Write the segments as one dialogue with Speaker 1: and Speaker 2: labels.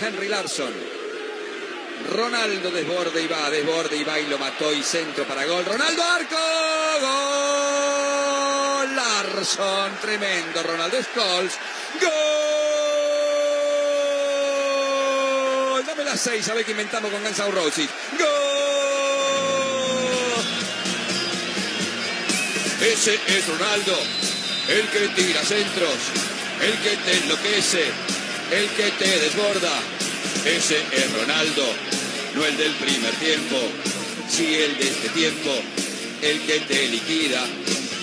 Speaker 1: Henry Larson. Ronaldo desborde y va, desborde y va y lo mató y centro para gol. Ronaldo Arco. Gol. Larson, tremendo. Ronaldo Scholes. Gol. Dame las seis, a ver qué inventamos con Guns N' Roses. Gol. Ese es Ronaldo, el que tira centros, el que te enloquece, el que te desborda. Ese es Ronaldo, no el del primer tiempo, sí el de este tiempo, el que te liquida.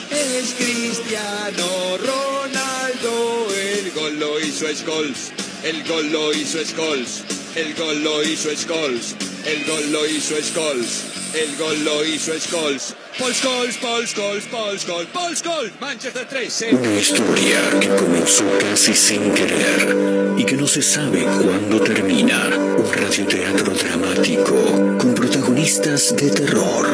Speaker 1: Es Cristiano Ronaldo, el gol lo hizo Scholes, el gol lo hizo Scholes, el gol lo hizo Scholes, el gol lo hizo Scholes, el gol lo hizo Scholes. Paul Scholes, Paul Scholes, Paul Scholes, Paul Scholes, Manchester 3.
Speaker 2: Una historia que comenzó casi sin querer y que no se sabe cuándo termina. Un radioteatro dramático con protagonistas de terror.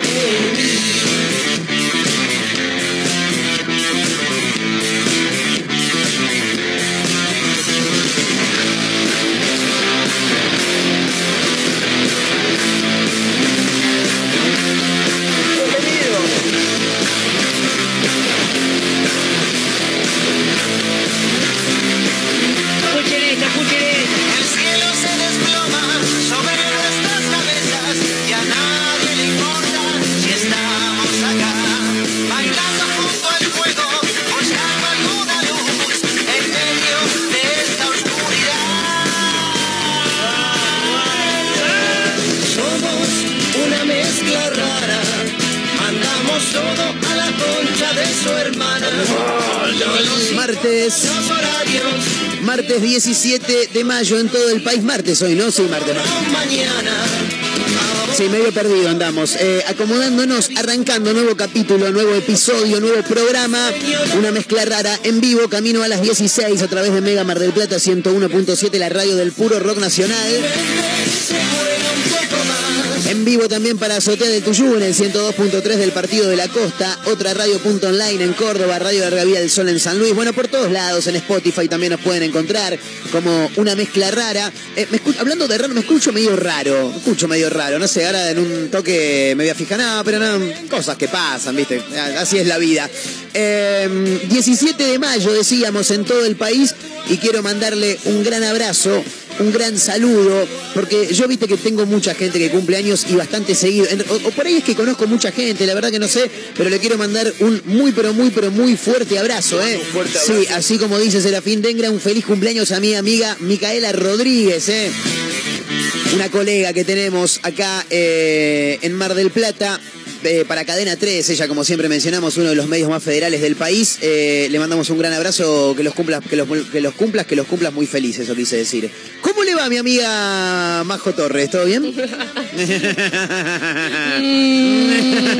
Speaker 3: Todo a la concha de su hermana.
Speaker 4: Martes, martes 17 de mayo en todo el país. Martes hoy, ¿no? Sí, martes.
Speaker 3: mañana.
Speaker 4: Sí, medio perdido andamos. Eh, acomodándonos, arrancando nuevo capítulo, nuevo episodio, nuevo programa. Una mezcla rara en vivo, camino a las 16 a través de Mega Mar del Plata 101.7, la radio del puro rock nacional. En vivo también para Azotea de Tuyú en el 102.3 del Partido de la Costa, otra radio punto online en Córdoba, Radio de Vía del Sol en San Luis. Bueno, por todos lados, en Spotify también nos pueden encontrar como una mezcla rara. Eh, hablando de raro, me escucho medio raro, me escucho medio raro, no sé, ahora en un toque me voy a fijar, no, pero no, cosas que pasan, viste, así es la vida. Eh, 17 de mayo decíamos en todo el país y quiero mandarle un gran abrazo un gran saludo, porque yo viste que tengo mucha gente que cumple años y bastante seguido. O, o por ahí es que conozco mucha gente, la verdad que no sé, pero le quiero mandar un muy, pero muy, pero muy fuerte abrazo, ¿eh?
Speaker 5: Un fuerte
Speaker 4: Sí,
Speaker 5: abrazo.
Speaker 4: así como dice Serafín Dengra, un feliz cumpleaños a mi amiga Micaela Rodríguez, ¿eh? Una colega que tenemos acá eh, en Mar del Plata. Eh, para Cadena 3, ella como siempre mencionamos, uno de los medios más federales del país. Eh, le mandamos un gran abrazo, que los cumplas, que los, que los cumplas, que los cumplas muy felices, eso quise decir. ¿Cómo le va mi amiga Majo Torres? ¿Todo bien?
Speaker 6: Mm,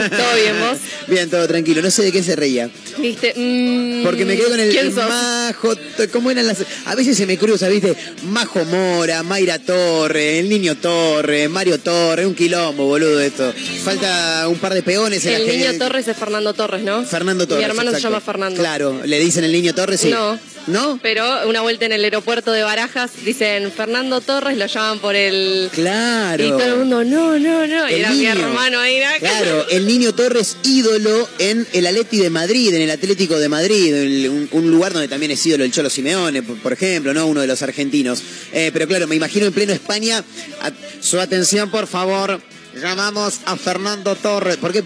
Speaker 6: todo bien, vos.
Speaker 4: Bien, todo tranquilo. No sé de qué se reía.
Speaker 6: Viste, mm,
Speaker 4: Porque me quedé con el,
Speaker 6: ¿Quién
Speaker 4: el
Speaker 6: sos?
Speaker 4: Majo. ¿Cómo eran las.? A veces se me cruza, ¿viste? Majo Mora, Mayra Torre, el niño Torre, Mario Torre, un quilombo, boludo, esto. Falta un par de peones en
Speaker 6: El
Speaker 4: que-
Speaker 6: niño Torres es Fernando Torres, ¿no?
Speaker 4: Fernando Torres.
Speaker 6: Mi hermano se
Speaker 4: exacto.
Speaker 6: llama Fernando.
Speaker 4: Claro, le dicen el niño Torres, sí.
Speaker 6: No.
Speaker 4: ¿No?
Speaker 6: Pero una vuelta en el aeropuerto de Barajas dicen Fernando Torres, lo llaman por el.
Speaker 4: Claro.
Speaker 6: Y todo el mundo, no, no, no. Y
Speaker 4: El
Speaker 6: era mi
Speaker 4: niño.
Speaker 6: hermano ahí. ¿no?
Speaker 4: Claro, el niño Torres ídolo en el Atleti de Madrid, en el Atlético de Madrid, el- un, un lugar donde también es ídolo el Cholo Simeone, por, por ejemplo, ¿no? Uno de los argentinos. Eh, pero claro, me imagino en pleno España. a- su atención, por favor. Llamamos a Fernando Torres. ¿Por qué,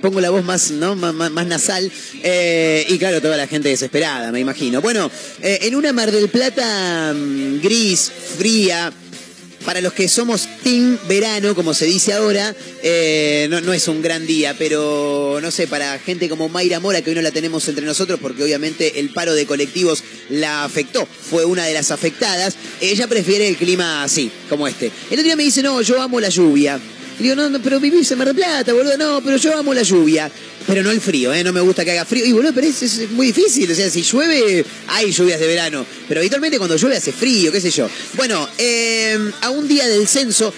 Speaker 4: pongo la voz más, ¿no? más- más nasal? Eh, y claro, toda la gente desesperada, me imagino. Bueno, eh, en una Mar del Plata mm, gris, fría, para los que somos team verano, como se dice ahora, eh, no, no es un gran día, pero no sé, para gente como Mayra Mora, que hoy no la tenemos entre nosotros porque obviamente el paro de colectivos la afectó, fue una de las afectadas, ella prefiere el clima así, como este. El otro día me dice, no, yo amo la lluvia. Digo, no, no, pero vivís en Mar del Plata, boludo, no, pero yo amo la lluvia. Pero no el frío, ¿eh? No me gusta que haga frío. Y boludo, pero es, es muy difícil. O sea, si llueve, hay lluvias de verano. Pero habitualmente cuando llueve hace frío, qué sé yo. Bueno, eh, a un día del censo,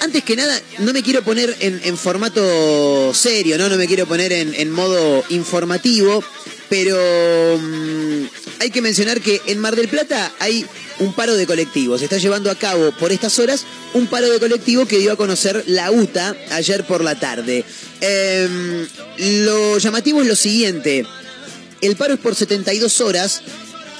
Speaker 4: antes que nada, no me quiero poner en, formato serio, ¿no? No me quiero poner en, en modo informativo, pero mm, hay que mencionar que en Mar del Plata hay un paro de colectivos. Se está llevando a cabo por estas horas un paro de colectivo que dio a conocer la UTA ayer por la tarde. Em, lo llamativo es lo siguiente. El paro es por 72 horas,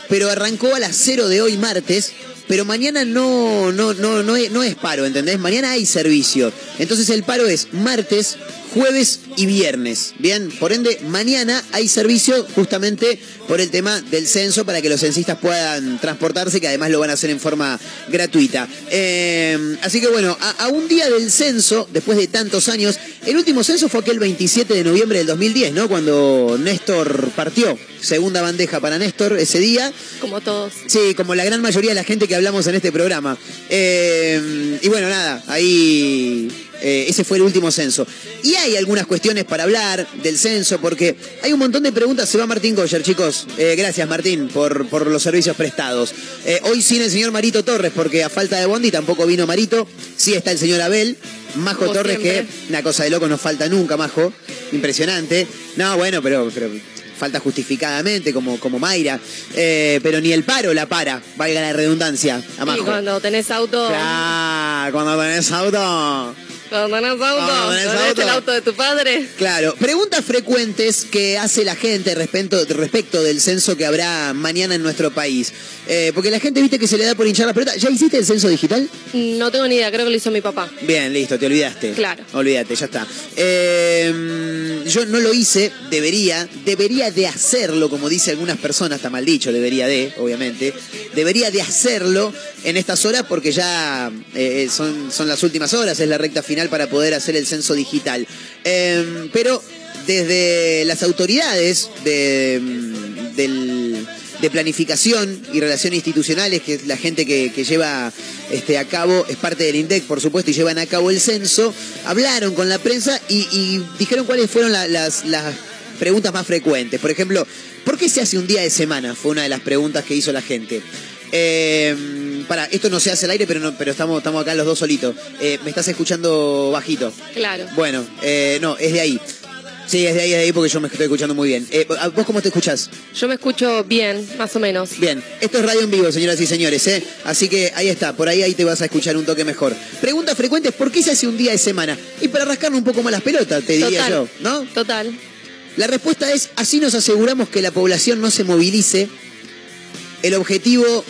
Speaker 4: pero arrancó a las 0 de hoy martes. Pero mañana no, no, no, no, es, no es paro, ¿entendés? Mañana hay servicio. Entonces el paro es martes, jueves y viernes. Bien, por ende, mañana hay servicio justamente por el tema del censo para que los censistas puedan transportarse, que además lo van a hacer en forma gratuita. Eh, así que bueno, a, a un día del censo, después de tantos años, el último censo fue aquel 27 de noviembre del 2010, ¿no? Cuando Néstor partió. Segunda bandeja para Néstor ese día.
Speaker 6: Como todos.
Speaker 4: Sí, como la gran mayoría de la gente que hablamos en este programa. Eh, y bueno, nada, ahí eh, ese fue el último censo. Y hay algunas cuestiones para hablar del censo, porque hay un montón de preguntas. Se va Martín Goyer, chicos. Eh, gracias, Martín, por, por los servicios prestados. Eh, hoy sin el señor Marito Torres, porque a falta de Bondi tampoco vino Marito. Sí está el señor Abel. Majo
Speaker 6: Como
Speaker 4: Torres,
Speaker 6: siempre.
Speaker 4: que una cosa de loco no falta nunca, Majo. Impresionante. No, bueno, pero, pero falta justificadamente, como, como Mayra. Eh, pero ni el paro la para, valga la redundancia, a
Speaker 6: Y
Speaker 4: Majo.
Speaker 6: cuando tenés auto.
Speaker 4: Claro, cuando tenés auto.
Speaker 6: Cuando tenés auto.
Speaker 4: Cuando tenés
Speaker 6: ¿tenés
Speaker 4: auto.
Speaker 6: el auto de tu padre?
Speaker 4: Claro, preguntas frecuentes que hace la gente respecto, respecto del censo que habrá mañana en nuestro país. Eh, porque la gente, viste, que se le da por hinchar la pelota. ¿Ya hiciste el censo digital?
Speaker 6: No tengo ni idea, creo que lo hizo mi papá.
Speaker 4: Bien, listo, te olvidaste.
Speaker 6: Claro.
Speaker 4: Olvídate, ya está. Eh, yo no lo hice, debería, debería de hacerlo, como dice algunas personas, está mal dicho, debería de, obviamente. Debería de hacerlo en estas horas porque ya eh, son, son las últimas horas, es la recta final para poder hacer el censo digital. Eh, pero desde las autoridades de, planificación y relaciones institucionales, que es la gente que, lleva este, a cabo, es parte del INDEC, por supuesto, y llevan a cabo el censo, hablaron con la prensa y, dijeron cuáles fueron la- las, preguntas más frecuentes. Por ejemplo, ¿por qué se hace un día de semana? Fue una de las preguntas que hizo la gente. Eh, para, esto no se hace al aire, pero, no, pero estamos, estamos acá los dos solitos. Eh, ¿Me estás escuchando bajito?
Speaker 6: Claro.
Speaker 4: Bueno, eh, no, es de ahí. Sí, es de ahí, es de ahí porque yo me estoy escuchando muy bien. Eh, ¿Vos cómo te escuchás?
Speaker 6: Yo me escucho bien, más o menos.
Speaker 4: Bien, esto es radio en vivo, señoras y señores, ¿eh? Así que ahí está, por ahí ahí te vas a escuchar un toque mejor. Preguntas frecuentes, ¿por qué se hace un día de semana? Y para rascarme un poco más las pelotas, te diría yo, ¿no?
Speaker 6: Total.
Speaker 4: La respuesta es, así nos aseguramos que la población no se movilice. El objetivo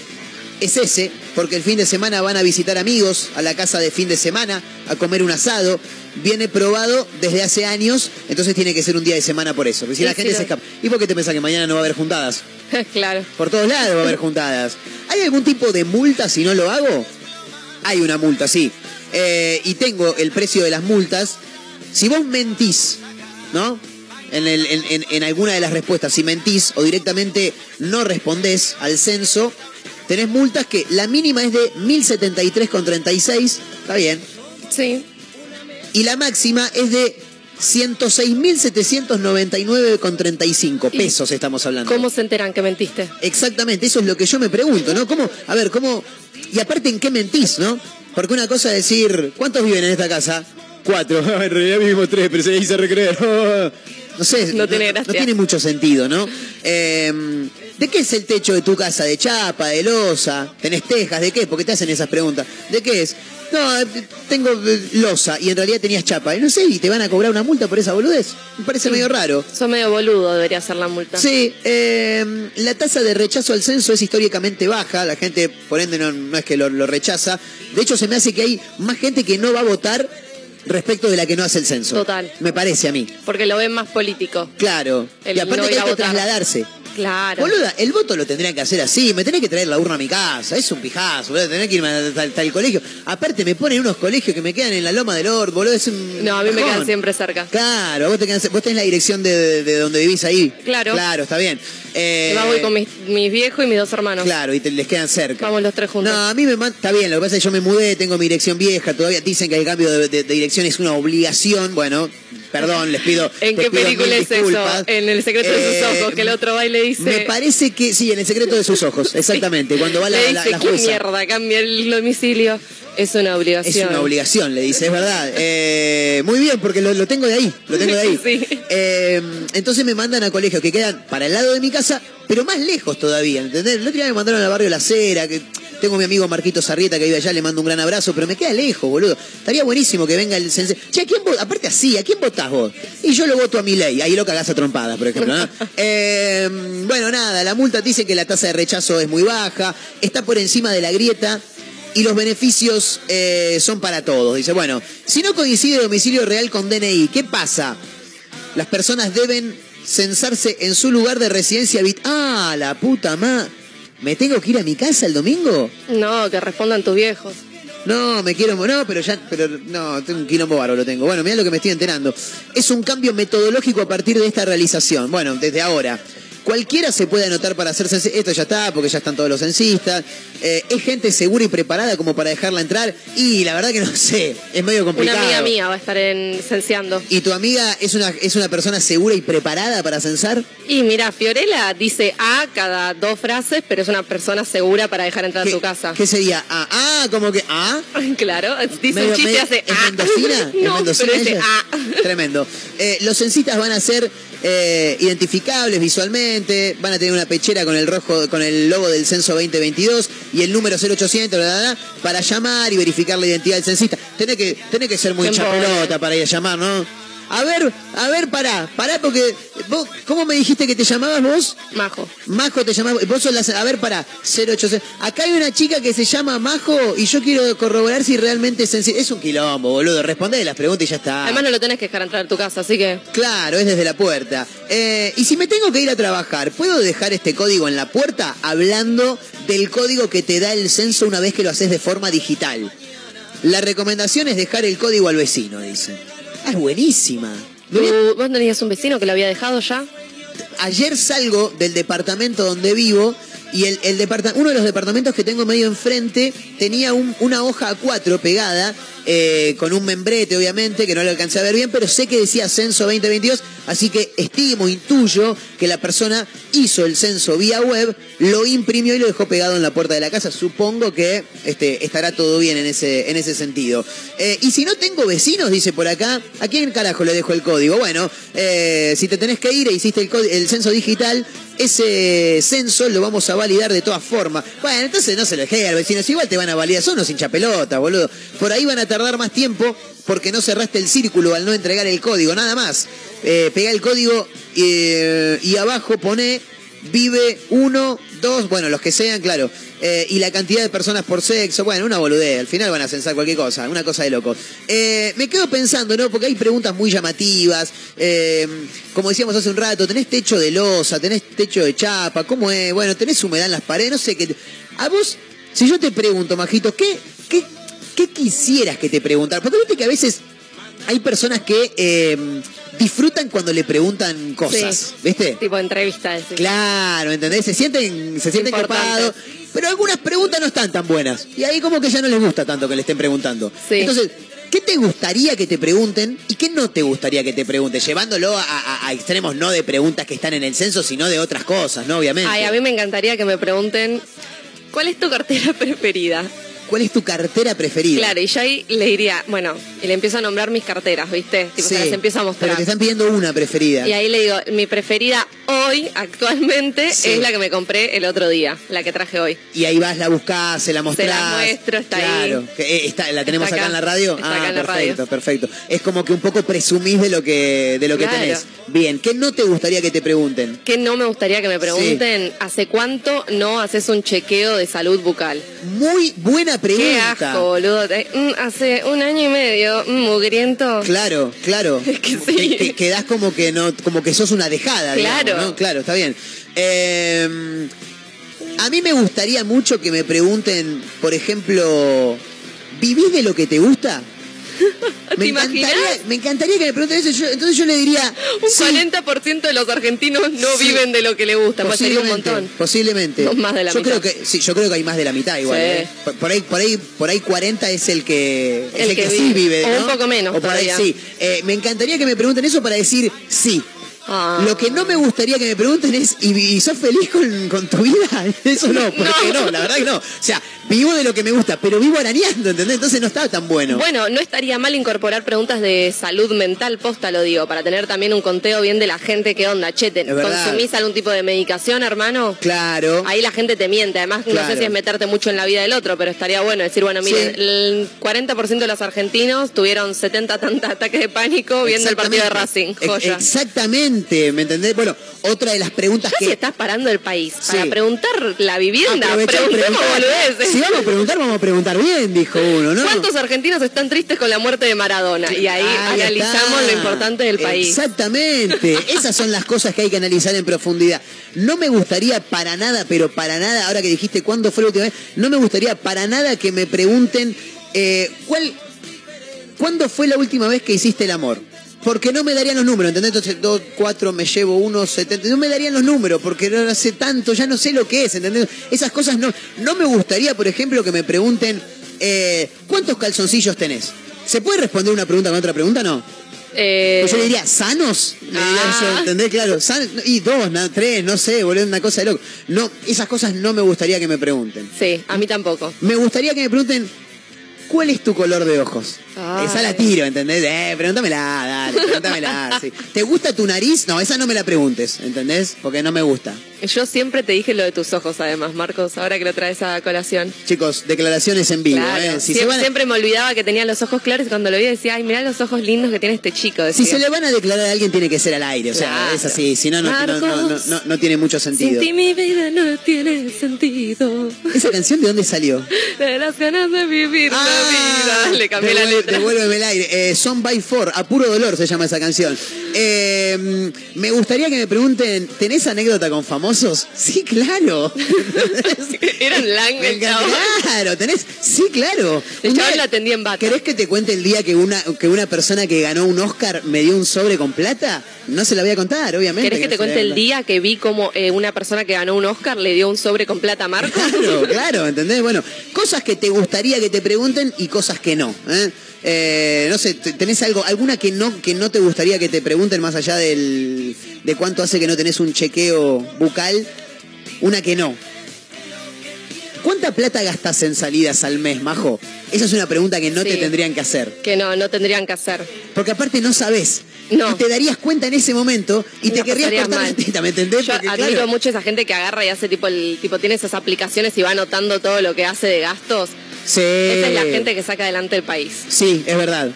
Speaker 4: es ese, porque el fin de semana van a visitar amigos a la casa de fin de semana, a comer un asado. Viene probado desde hace años, entonces tiene que ser un día de semana por eso. Porque si
Speaker 6: Sí,
Speaker 4: la gente
Speaker 6: sí,
Speaker 4: se escapa. ¿Y por qué te pensás que mañana no va a haber juntadas?
Speaker 6: claro.
Speaker 4: Por todos lados va a haber juntadas. ¿Hay algún tipo de multa si no lo hago? Hay una multa, sí. Eh, y tengo el precio de las multas. Si vos mentís, ¿no? En, el- en- en- en alguna de las respuestas, si mentís o directamente no respondés al censo, tenés multas que la mínima es de 1073,36, está bien,
Speaker 6: Sí.
Speaker 4: y la máxima es de 106.799,35
Speaker 6: ¿Y
Speaker 4: pesos estamos hablando.
Speaker 6: ¿Cómo se enteran que mentiste?
Speaker 4: Exactamente, eso es lo que yo me pregunto, ¿no? ¿Cómo, a ver, cómo, y aparte en qué mentís, ¿no? Porque una cosa es decir, ¿cuántos viven en esta casa? Cuatro, en realidad vivimos tres, pero se hizo recreer. No sé,
Speaker 6: No tiene gracia.
Speaker 4: no tiene mucho sentido, ¿no? Eh, ¿De qué es el techo de tu casa? ¿De chapa, de losa? ¿Tenés tejas? ¿De qué? Porque te hacen esas preguntas. ¿De qué es? No, tengo eh, losa y en realidad tenías chapa. Y no sé, y te van a cobrar una multa por esa boludez. Me parece medio raro.
Speaker 6: Sos medio boludo, debería ser la multa.
Speaker 4: Sí, eh, la tasa de rechazo al censo es históricamente baja, la gente por ende no, no es que lo, lo rechaza, de hecho se me hace que hay más gente que no va a votar respecto de la que no hace el censo.
Speaker 6: Total.
Speaker 4: Me parece a mí.
Speaker 6: Porque lo ven más político.
Speaker 4: Claro.
Speaker 6: El
Speaker 4: y aparte
Speaker 6: no
Speaker 4: que hay que trasladarse.
Speaker 6: Claro.
Speaker 4: Boluda, el voto lo tendrían que hacer así, me tenés que traer la urna a mi casa, es un pijazo, boludo, tenés que irme hasta, el colegio. Aparte me ponen unos colegios que me quedan en la loma del Ord, boludo, es un
Speaker 6: No, a mí me quedan siempre cerca.
Speaker 4: Claro, vos, te quedan- vos tenés la dirección de, de- de donde vivís ahí.
Speaker 6: Claro.
Speaker 4: Claro, está bien. Eh,
Speaker 6: voy con mis, mis viejos y mis dos hermanos.
Speaker 4: Claro, y te, les quedan cerca.
Speaker 6: Vamos los tres juntos.
Speaker 4: No, a mí me está bien, lo que pasa es que yo me mudé, tengo mi dirección vieja, todavía dicen que el cambio de, de- de dirección es una obligación. Bueno, perdón, les pido.
Speaker 6: ¿En qué
Speaker 4: pido
Speaker 6: película es eso? En El secreto de sus ojos, que el otro va y le dice...
Speaker 4: Me parece que sí, en el secreto de sus ojos, exactamente. Cuando va la,
Speaker 6: le dice,
Speaker 4: la
Speaker 6: ¿qué
Speaker 4: jueza.
Speaker 6: mierda? Cambia el domicilio. Es una
Speaker 4: Es
Speaker 6: obligación.
Speaker 4: una obligación, le dice, es verdad. Eh, muy bien, porque lo, lo tengo de ahí, lo tengo de ahí.
Speaker 6: Sí.
Speaker 4: Eh, entonces me mandan a colegios que quedan para el lado de mi casa, pero más lejos todavía, ¿entendés? El otro día me mandaron al barrio La Cera, que tengo a mi amigo Marquito Sarrieta que vive allá, le mando un gran abrazo, pero me queda lejos, boludo. Estaría buenísimo que venga el sensei. Che, ¿a quién vos? Aparte así, ¿a quién votás vos? Y yo lo voto a mi ley, ahí lo cagás a trompadas, por ejemplo, ¿no? Eh, bueno, nada, la multa dice que la tasa de rechazo es muy baja, está por encima de la grieta y los beneficios eh, son para todos. Dice, bueno, si no coincide domicilio real con DNI, ¿qué pasa? Las personas deben censarse en su lugar de residencia. Ah, la puta ma. ¿Me tengo que ir a mi casa el domingo?
Speaker 6: No, que respondan tus viejos.
Speaker 4: No, me quiero. No, pero ya. Pero no, tengo un quilombo bárbaro lo tengo. Bueno, mira lo que me estoy enterando. Es un cambio metodológico a partir de esta realización. Bueno, desde ahora. Cualquiera se puede anotar para hacer censi- Esto ya está, porque ya están todos los censistas. Eh, es gente segura y preparada como para dejarla entrar. Y la verdad que no sé, es medio complicado.
Speaker 6: Una amiga mía va a estar en censeando.
Speaker 4: ¿Y tu amiga es una, es una persona segura y preparada para censar?
Speaker 6: Y mira, Fiorella dice A cada dos frases, pero es una persona segura para dejar entrar a
Speaker 4: ¿Qué,
Speaker 6: tu casa.
Speaker 4: ¿Qué sería? Ah, ah, como que ah.
Speaker 6: Claro, dice
Speaker 4: Medio-
Speaker 6: un chiste
Speaker 4: medio-
Speaker 6: hace
Speaker 4: ¿Es
Speaker 6: A.
Speaker 4: mendocina? ¿Es
Speaker 6: no,
Speaker 4: mendocina
Speaker 6: pero
Speaker 4: ella?
Speaker 6: A.
Speaker 4: Tremendo. Eh, los censistas van a ser eh, identificables visualmente, van a tener una pechera con el rojo, con el logo del censo 2022 y el número 0800 bla, bla, bla, para llamar y verificar la identidad del censista. Tenés que, tenés que ser muy chapelota para ir a llamar, ¿no? A ver, a ver, pará, pará porque vos, ¿cómo me dijiste que te llamabas vos?
Speaker 6: Majo.
Speaker 4: Majo te llamaba, vos sos la, a ver, para 086. Acá hay una chica que se llama Majo y yo quiero corroborar si realmente es. Es un quilombo, boludo. Responde las preguntas y ya está.
Speaker 6: Además no lo tenés que dejar entrar a tu casa, así que...
Speaker 4: Claro, es desde la puerta. Eh, y si me tengo que ir a trabajar, ¿puedo dejar este código en la puerta hablando del código que te da el censo una vez que lo haces de forma digital? La recomendación es dejar el código al vecino, dice. Ah, es buenísima.
Speaker 6: ¿Tú- ¿Vos tenías un vecino que lo había dejado ya?
Speaker 4: ayer salgo del departamento donde vivo y el, el departa- uno de los departamentos que tengo medio enfrente tenía un- una hoja A4 pegada eh, con un membrete, obviamente, que no lo alcancé a ver bien, pero sé que decía censo 2022, así que estimo, intuyo que la persona hizo el censo vía web, lo imprimió y lo dejó pegado en la puerta de la casa. Supongo que este, estará todo bien en ese, en ese sentido. Eh, y si no tengo vecinos, dice por acá, ¿a quién carajo le dejo el código? Bueno, eh, si te tenés que ir e hiciste el, el censo digital, ese censo lo vamos a validar de todas formas. Bueno, entonces no se lo dejé al vecino, igual te van a validar, son unos hinchapelotas, boludo. Por ahí van a tardar más tiempo porque no cerraste el círculo al no entregar el código, nada más. Eh, pegá el código eh, y abajo pone vive uno, dos, bueno, los que sean, claro. Eh, y la cantidad de personas por sexo, bueno, una boludez, al final van a censar cualquier cosa, una cosa de loco. Eh, me quedo pensando, ¿no? Porque hay preguntas muy llamativas, como decíamos hace un rato, tenés techo de losa, tenés techo de chapa, ¿cómo es? Bueno, tenés humedad en las paredes, no sé qué. A vos, si yo te pregunto, Majito, ¿qué, qué, qué quisieras que te preguntara? Porque viste que a veces hay personas que eh, disfrutan cuando le preguntan cosas,
Speaker 6: Sí.
Speaker 4: ¿viste?
Speaker 6: Tipo entrevista. decís.
Speaker 4: Claro, ¿entendés? Se sienten, se sienten copados, pero algunas preguntas no están tan buenas. Y ahí como que ya no les gusta tanto que le estén preguntando.
Speaker 6: Sí.
Speaker 4: Entonces, ¿qué te gustaría que te pregunten y qué no te gustaría que te pregunten? Llevándolo a, a- a extremos no de preguntas que están en el censo, sino de otras cosas, ¿no? Obviamente.
Speaker 6: Ay, a mí me encantaría que me pregunten, ¿cuál es tu cartera preferida?
Speaker 4: ¿Cuál es tu cartera preferida?
Speaker 6: Claro, y yo ahí le diría, bueno, y le empiezo a nombrar mis carteras, ¿viste? Tipo,
Speaker 4: Sí,
Speaker 6: se las empiezo a
Speaker 4: Pero
Speaker 6: mostrar.
Speaker 4: te están pidiendo una preferida.
Speaker 6: Y ahí le digo, mi preferida hoy, actualmente,
Speaker 4: Sí.
Speaker 6: es la que me compré el otro día, la que traje hoy.
Speaker 4: Y ahí vas, la buscás, se la mostrás.
Speaker 6: Se la muestro, está ahí.
Speaker 4: claro. Eh, está, ¿La tenemos
Speaker 6: Está
Speaker 4: acá.
Speaker 6: acá.
Speaker 4: en la radio?
Speaker 6: Está
Speaker 4: ah,
Speaker 6: acá en la
Speaker 4: perfecto,
Speaker 6: radio.
Speaker 4: perfecto. Es como que un poco presumís de lo que, de lo que
Speaker 6: Claro.
Speaker 4: tenés. Bien, ¿qué no te gustaría que te pregunten?
Speaker 6: Que no me gustaría que me pregunten, ¿hace cuánto no haces un chequeo de salud bucal?
Speaker 4: Muy buena pregunta.
Speaker 6: Qué asco, boludo. Mm, hace un año y medio, mm, mugriento.
Speaker 4: Claro, claro.
Speaker 6: Es que sí.
Speaker 4: Que- quedás como que no, como que sos una dejada, digamos,
Speaker 6: Claro.
Speaker 4: ¿no? Claro, está bien. Eh, a mí me gustaría mucho que me pregunten, por ejemplo, ¿vivís de lo que te gusta?
Speaker 6: ¿Te imaginas?
Speaker 4: me encantaría que me pregunten eso. yo- entonces yo le diría.
Speaker 6: Un
Speaker 4: sí,
Speaker 6: 40% de los argentinos no
Speaker 4: Sí.
Speaker 6: viven de lo que le gusta, pues sería un
Speaker 4: Posiblemente,
Speaker 6: montón.
Speaker 4: Posiblemente.
Speaker 6: No, más de la
Speaker 4: yo
Speaker 6: mitad.
Speaker 4: creo que sí, yo creo que hay más de la mitad igual.
Speaker 6: Sí.
Speaker 4: ¿eh? Por, por ahí, por ahí, por ahí 40 es el que, es
Speaker 6: El
Speaker 4: el que,
Speaker 6: que
Speaker 4: sí
Speaker 6: vive.
Speaker 4: vive.
Speaker 6: O
Speaker 4: ¿no?
Speaker 6: un poco menos
Speaker 4: O por ahí sí. Eh, me encantaría que me pregunten eso para decir sí.
Speaker 6: Ah.
Speaker 4: Lo que no me gustaría que me pregunten es, ¿y, y sos feliz con, con tu vida? Eso no, porque no.
Speaker 6: No.
Speaker 4: la verdad que no. O sea, vivo de lo que me gusta, pero vivo arañando, ¿entendés? Entonces no está tan bueno.
Speaker 6: Bueno, no estaría mal incorporar preguntas de salud mental, posta lo digo, para tener también un conteo bien de la gente, ¿qué onda? Che, ¿te-
Speaker 4: Es verdad.
Speaker 6: ¿consumís algún tipo de medicación, hermano?
Speaker 4: Claro.
Speaker 6: Ahí la gente te miente, además no sé si es meterte mucho en la vida del otro, pero estaría bueno decir, bueno, miren,
Speaker 4: Sí.
Speaker 6: el 40% de los argentinos tuvieron 70 tantos ataques de pánico viendo el partido de Racing,
Speaker 4: Exactamente.
Speaker 6: joya.
Speaker 4: Ex- ¿me entendés? Bueno, otra de las preguntas que...
Speaker 6: si estás parando el país para
Speaker 4: Sí.
Speaker 6: preguntar la vivienda, preguntemos boludeces.
Speaker 4: Si vamos a preguntar, vamos a preguntar bien, dijo uno, ¿no?
Speaker 6: ¿Cuántos argentinos están tristes con la muerte de Maradona? Y ahí, analizamos
Speaker 4: está.
Speaker 6: lo importante del país.
Speaker 4: Exactamente. Esas son las cosas que hay que analizar en profundidad. No me gustaría para nada, pero para nada, ahora que dijiste cuándo fue la última vez, no me gustaría para nada que me pregunten eh, cuál, ¿cuándo fue la última vez que hiciste el amor? Porque no me darían los números, ¿entendés? Entonces, 2, 4, me llevo 1, 70. No me darían los números porque no hace tanto, ya no sé lo que es, ¿entendés? Esas cosas no. No me gustaría, por ejemplo, que me pregunten, eh, ¿cuántos calzoncillos tenés? ¿Se puede responder una pregunta con otra pregunta? No.
Speaker 6: Eh,
Speaker 4: Pues yo le diría, ¿sanos? Le diría
Speaker 6: Ah.
Speaker 4: yo, ¿entendés? Claro, san- y dos, tres, no sé, boludo, una cosa de loco. No, esas cosas no me gustaría que me pregunten.
Speaker 6: sí, a mí tampoco.
Speaker 4: Me gustaría que me pregunten, ¿cuál es tu color de ojos?
Speaker 6: Ay.
Speaker 4: Esa la tiro, ¿entendés? Eh, pregúntamela, dale, pregúntamela. sí. ¿Te gusta tu nariz? No, esa no me la preguntes, ¿entendés? Porque no me gusta.
Speaker 6: Yo siempre te dije lo de tus ojos, además, Marcos, ahora que lo traes a colación.
Speaker 4: Chicos, declaraciones en vivo,
Speaker 6: Claro,
Speaker 4: ¿eh? Si
Speaker 6: siempre,
Speaker 4: se van a-
Speaker 6: siempre me olvidaba que tenía los ojos claros y cuando lo vi decía, ay, mirá los ojos lindos que tiene este chico.
Speaker 4: Si se le van a declarar a alguien tiene que ser al aire, o sea,
Speaker 6: Claro.
Speaker 4: es así, si no, no, no, no, tiene mucho
Speaker 6: Sin
Speaker 4: sentido.
Speaker 6: ti mi vida no tiene sentido.
Speaker 4: ¿Esa canción de dónde salió?
Speaker 6: De las ganas de vivir
Speaker 4: Ah,
Speaker 6: la vida. Le cambié la letra.
Speaker 4: Devuélveme el aire. Eh, Son by Four, a puro dolor se llama esa canción. Eh, me gustaría que me pregunten, ¿tenés anécdota con famosos? Sí, claro.
Speaker 6: Eran lang.
Speaker 4: Claro, tenés. Sí, claro.
Speaker 6: El
Speaker 4: día-
Speaker 6: la atendía en bata.
Speaker 4: ¿Querés que te cuente el día que una, que una persona que ganó un Oscar me dio un sobre con plata? No se la voy a contar, obviamente.
Speaker 6: ¿Querés que te cuente el día que vi como eh, una persona que ganó un Oscar le dio un sobre con plata a Marco?
Speaker 4: Claro, claro, ¿entendés? Bueno, cosas que te gustaría que te pregunten y cosas que no. ¿eh? Eh, no sé, ¿tenés algo, alguna que no, que no te gustaría que te pregunten más allá del, de cuánto hace que no tenés un chequeo bucal? Una que no. ¿Cuánta plata gastas en salidas al mes, Majo? Esa es una pregunta que no te tendrían que hacer.
Speaker 6: Que no, no tendrían que hacer.
Speaker 4: Porque aparte no sabés.
Speaker 6: No.
Speaker 4: Y te darías cuenta en ese momento y te querrías cortar la ¿me entendés?
Speaker 6: Yo
Speaker 4: Porque,
Speaker 6: admiro
Speaker 4: claro,
Speaker 6: mucho esa gente que agarra y hace tipo el tipo tiene esas aplicaciones y va anotando todo lo que hace de gastos.
Speaker 4: Sí.
Speaker 6: Esa es la gente que saca adelante el país.
Speaker 4: Sí, es verdad.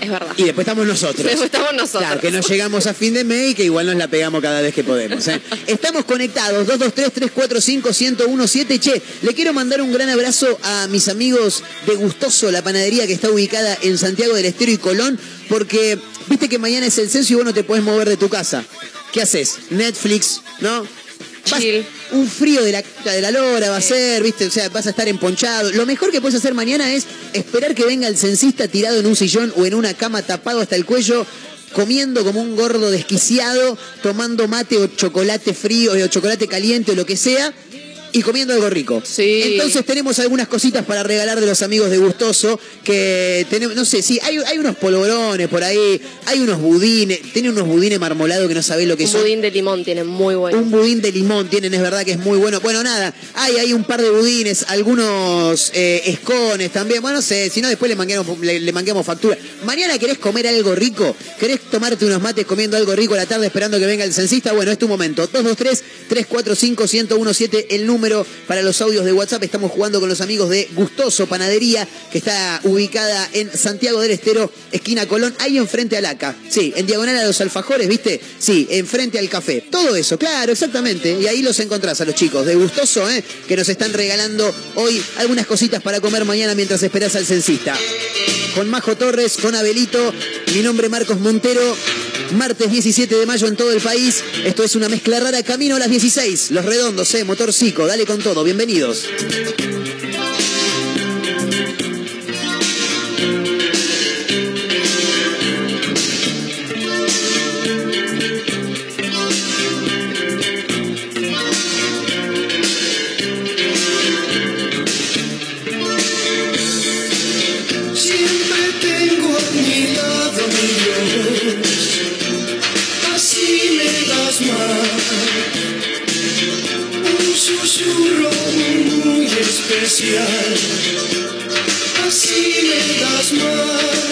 Speaker 6: Es verdad.
Speaker 4: Y después estamos nosotros.
Speaker 6: Después estamos nosotros.
Speaker 4: Claro, que no llegamos a fin de mes y que igual nos la pegamos cada vez que podemos. ¿eh? Estamos conectados, 223-345-1017. Che, le quiero mandar un gran abrazo a mis amigos de Gustoso, la panadería que está ubicada en Santiago del Estero y Colón, porque viste que mañana es el censo y vos no te podés mover de tu casa. ¿Qué haces? Netflix, ¿no? Vas-
Speaker 6: Chill.
Speaker 4: Un frío de la, de la lora va a ser, ¿viste? O sea, vas a estar emponchado. Lo mejor que puedes hacer mañana es esperar que venga el censista tirado en un sillón o en una cama tapado hasta el cuello comiendo como un gordo desquiciado, tomando mate o chocolate frío o chocolate caliente o lo que sea, y comiendo algo rico.
Speaker 6: Sí.
Speaker 4: Entonces tenemos algunas cositas para regalar de los amigos de Gustoso, que tenemos, no sé, sí, hay, hay unos polvorones por ahí, hay unos budines, tiene unos budines marmolados que no sabés lo que
Speaker 6: Un
Speaker 4: son.
Speaker 6: budín de limón tiene muy bueno.
Speaker 4: Un budín de limón tienen, es verdad que es muy bueno. Bueno, nada, hay ahí un par de budines, algunos eh, escones también. Bueno, no sé, si no después le manguemos, le, le manguemos factura. Mañana querés comer algo rico, querés tomarte unos mates comiendo algo rico a la tarde esperando que venga el censista. Bueno, es tu momento. 223-345-1017, el número para los audios de WhatsApp. Estamos jugando con los amigos de Gustoso Panadería, que está ubicada en Santiago del Estero, esquina Colón, ahí enfrente al ACA. Sí, en diagonal a los alfajores, ¿viste? Sí, enfrente al café. Todo eso, claro, exactamente. Y ahí los encontrás a los chicos de Gustoso, ¿eh? que nos están regalando hoy algunas cositas para comer mañana mientras esperás al censista. Con Majo Torres, con Abelito, mi nombre Marcos Montero. Martes 17 de mayo en todo el país. Esto es una mezcla rara, camino a las 16. Los redondos, eh, motorcico, dale con todo, bienvenidos.
Speaker 7: Especial, así me das más.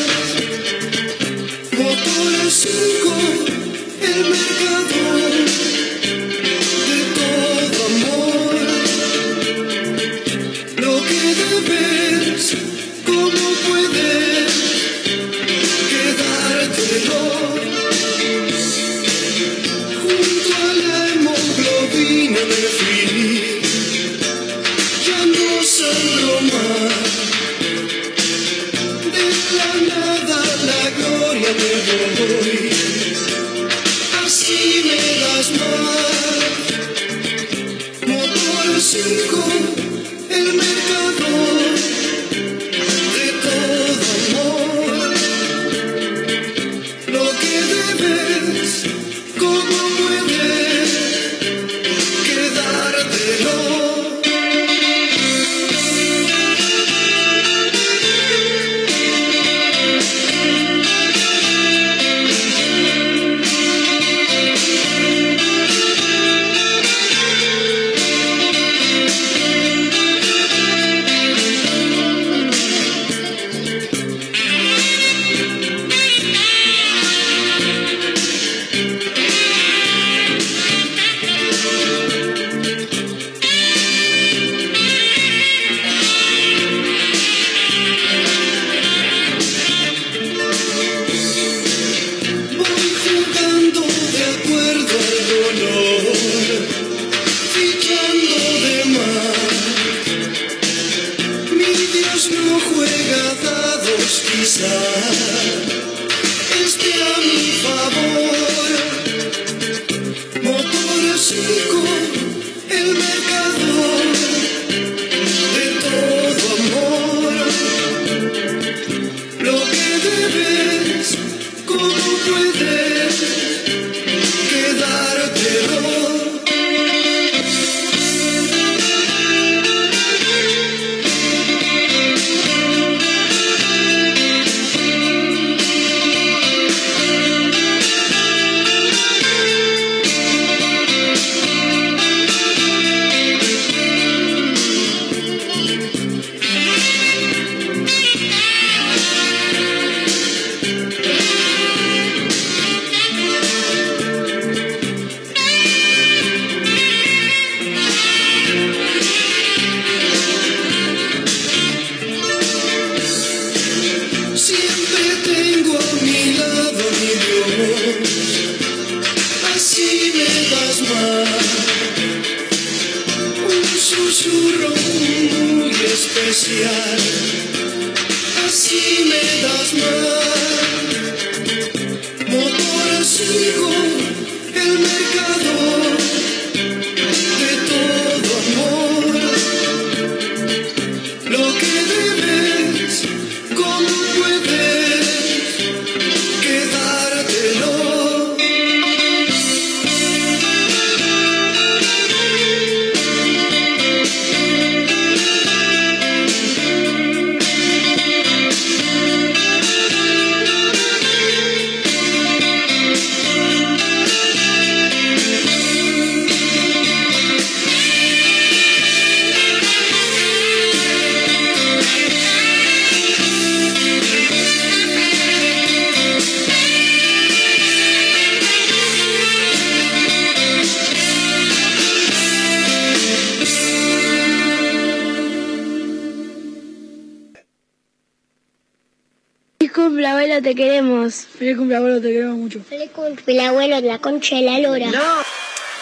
Speaker 8: Queremos.
Speaker 9: Feliz cumple, abuelo, te queremos mucho.
Speaker 8: Feliz cumple, abuelo, la concha de la lora. No.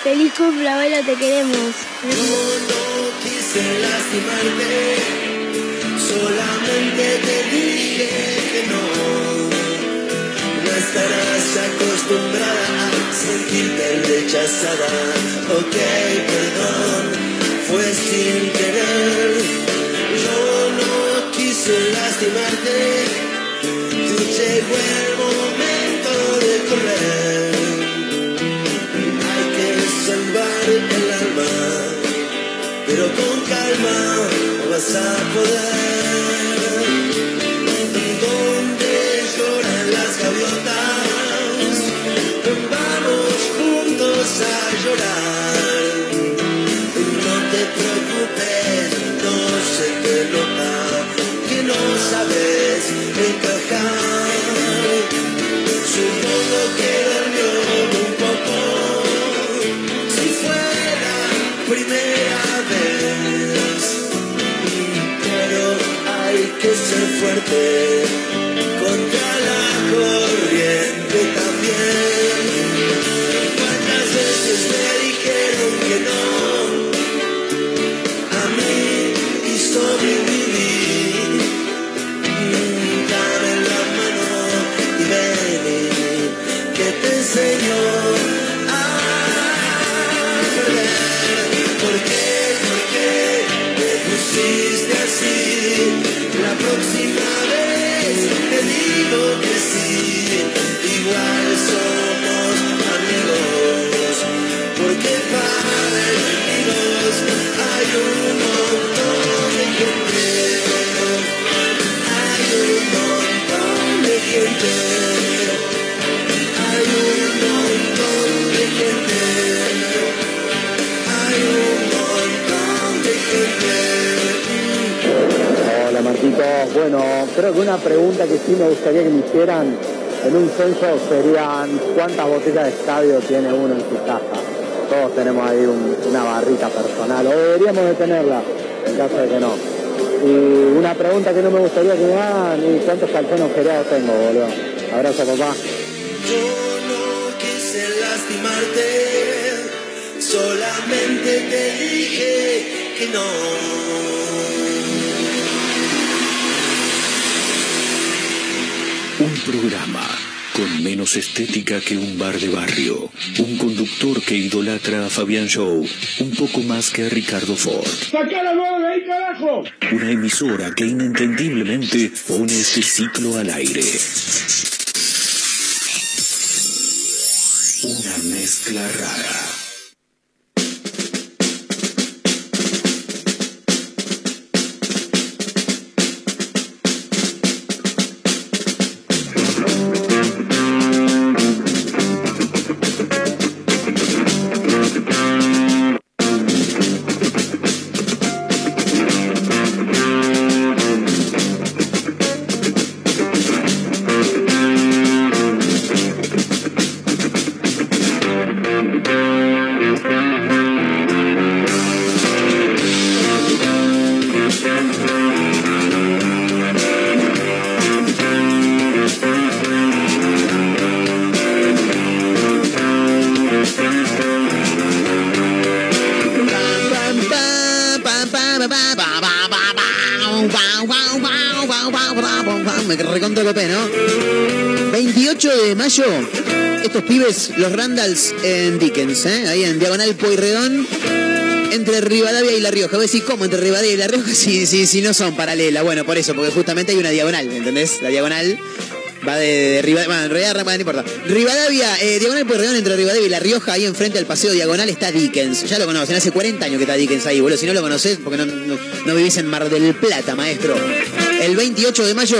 Speaker 8: Feliz cumple, abuelo, te queremos.
Speaker 3: No, no quise lastimarte, solamente te dije que no. No estarás acostumbrada a sentirte rechazada. Ok, perdón, fue sin querer. Yo no quise lastimarte, llegó el momento de correr. Hay que salvar el alma, pero con calma no vas a poder.
Speaker 10: Creo que una pregunta que sí me gustaría que me hicieran en un censo serían cuántas botellas de estadio tiene uno en su casa. Todos tenemos ahí un- una barrita personal, o deberíamos de tenerla, en caso de que no. Y una pregunta que no me gustaría que me hagan, ¿y cuántos calzones feriados tengo, boludo? Abrazo, papá.
Speaker 3: Yo no quise lastimarte, solamente te dije que no.
Speaker 2: Programa con menos estética que un bar de barrio. Un conductor que idolatra a Fabián Show un poco más que a Ricardo Ford.
Speaker 5: ¡Sacá la de ahí, carajo!
Speaker 2: Una emisora que inentendiblemente pone este ciclo al aire. Una mezcla rara.
Speaker 4: Los Randalls en Dickens, ¿eh? ahí en Diagonal Pueyrredón, entre Rivadavia y La Rioja. Voy a decir, ¿cómo entre Rivadavia y La Rioja si, si, si no son paralelas? Bueno, por eso, porque justamente hay una diagonal, ¿entendés? La diagonal va de, de Rivadavia, bueno, en realidad no importa. Rivadavia, eh, Diagonal Pueyrredón entre Rivadavia y La Rioja, ahí enfrente al Paseo Diagonal está Dickens. Ya lo conocen, hace 40 años que está Dickens ahí, boludo. Si no lo conoces, porque no, no, no vivís en Mar del Plata, maestro. El 28 de mayo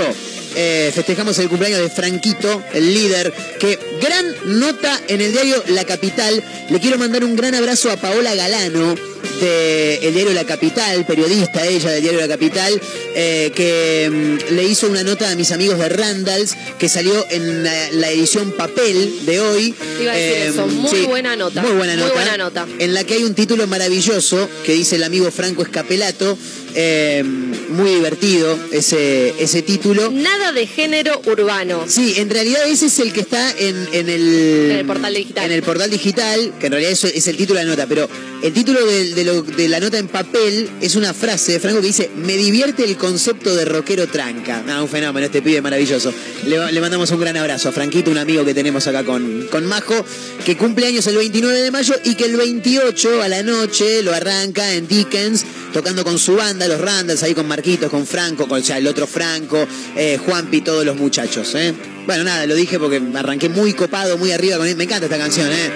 Speaker 4: eh, festejamos el cumpleaños de Franquito, el líder, que gran nota en el diario La Capital. Le quiero mandar un gran abrazo a Paola Galano del diario La Capital, periodista ella del diario La Capital, eh, que mm, le hizo una nota a mis amigos de Randalls que salió en la, la edición papel de hoy.
Speaker 6: Iba a decir
Speaker 4: Eh,
Speaker 6: eso, muy
Speaker 4: sí,
Speaker 6: buena nota.
Speaker 4: Muy buena
Speaker 6: Muy
Speaker 4: nota.
Speaker 6: buena nota.
Speaker 4: En la que hay un título maravilloso que dice el amigo Franco Escapelato. Eh, muy divertido ese, ese título.
Speaker 6: Nada de género urbano.
Speaker 4: Sí, en realidad ese es el que está en, en el,
Speaker 6: En el portal digital.
Speaker 4: En el portal digital, que en realidad eso es el título de la nota, pero el título de, de lo- de la nota en papel es una frase de Franco que dice: Me divierte el concepto de rockero tranca. Ah, un fenómeno, este pibe maravilloso. Le, le mandamos un gran abrazo a Franquito, un amigo que tenemos acá con, con Majo, que cumple años el 29 de mayo y que el 28 a la noche lo arranca en Dickens, tocando con su banda, los Randalls, ahí con con Franco, con ya el otro Franco, eh, Juanpi, todos los muchachos. Eh. Bueno, nada, lo dije porque arranqué muy copado, muy arriba con él. Me encanta esta canción, ¿eh?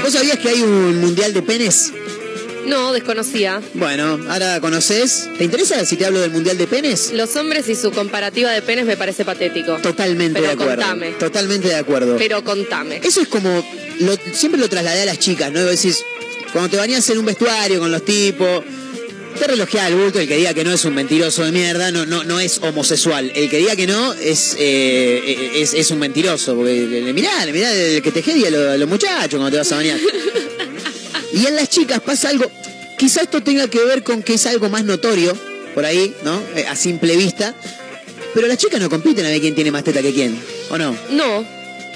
Speaker 4: ¿Vos sabías que hay un mundial de penes?
Speaker 6: No, desconocía.
Speaker 4: Bueno, ahora conoces. ¿Te interesa si te hablo del mundial de penes?
Speaker 6: Los hombres y su comparativa de penes me parece patético.
Speaker 4: Totalmente
Speaker 6: Pero
Speaker 4: de acuerdo.
Speaker 6: contame.
Speaker 4: Totalmente de acuerdo.
Speaker 6: Pero contame.
Speaker 4: Eso es como, lo- siempre lo trasladé a las chicas, ¿no? Vos decís, cuando te bañás en un vestuario con los tipos, te relojea al bulto, el que diga que no es un mentiroso de mierda, no, no, no es homosexual. El que diga que no es, eh, es, es un mentiroso, porque le mirá, le mirá el que te jedia a a los muchachos cuando te vas a bañar. Y en las chicas pasa algo, quizá esto tenga que ver con que es algo más notorio, por ahí, ¿no? Eh, a simple vista. Pero las chicas no compiten a ver quién tiene más teta que quién, ¿o no?
Speaker 6: No,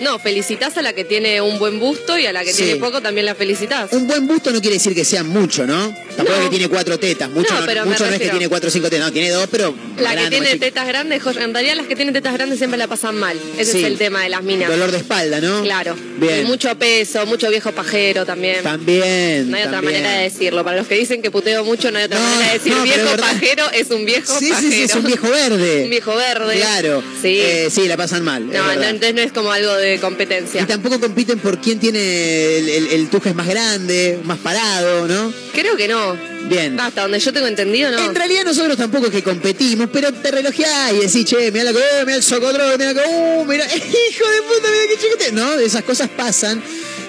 Speaker 6: no, felicitas a la que tiene un buen busto y a la que
Speaker 4: Sí.
Speaker 6: tiene poco también la felicitas.
Speaker 4: Un buen busto no quiere decir que sea mucho, ¿no? Tampoco
Speaker 6: No.
Speaker 4: que tiene cuatro tetas. Mucho
Speaker 6: No,
Speaker 4: no,
Speaker 6: pero me
Speaker 4: mucho no es que tiene cuatro o cinco tetas. No, tiene dos, pero.
Speaker 6: La que tiene tetas grandes, en realidad las que tienen tetas grandes siempre la pasan mal. Ese
Speaker 4: Sí.
Speaker 6: es el tema de las minas.
Speaker 4: Dolor de espalda, ¿no?
Speaker 6: Claro.
Speaker 4: Bien.
Speaker 6: Y mucho peso, mucho viejo pajero también.
Speaker 4: También.
Speaker 6: No hay otra manera de decirlo. Para los que dicen que puteo mucho, no hay otra manera de decir viejo pajero es un viejo
Speaker 4: Sí,
Speaker 6: pajero.
Speaker 4: sí, sí, es un viejo verde.
Speaker 6: Un viejo verde.
Speaker 4: Claro.
Speaker 6: Sí.
Speaker 4: Eh, sí, la pasan mal.
Speaker 6: no, no, entonces no es como algo de
Speaker 4: Y
Speaker 6: competencia.
Speaker 4: tampoco compiten por quién tiene el, el, más grande, más parado, ¿no?
Speaker 6: Creo que no.
Speaker 4: Bien.
Speaker 6: Hasta donde yo tengo entendido, no.
Speaker 4: En realidad nosotros tampoco es que competimos, pero te relojeás y decís, che, mira la que, eh, mira el socotro, mira que, uh, mira, hijo de puta, mira qué chiquete. No, esas cosas pasan.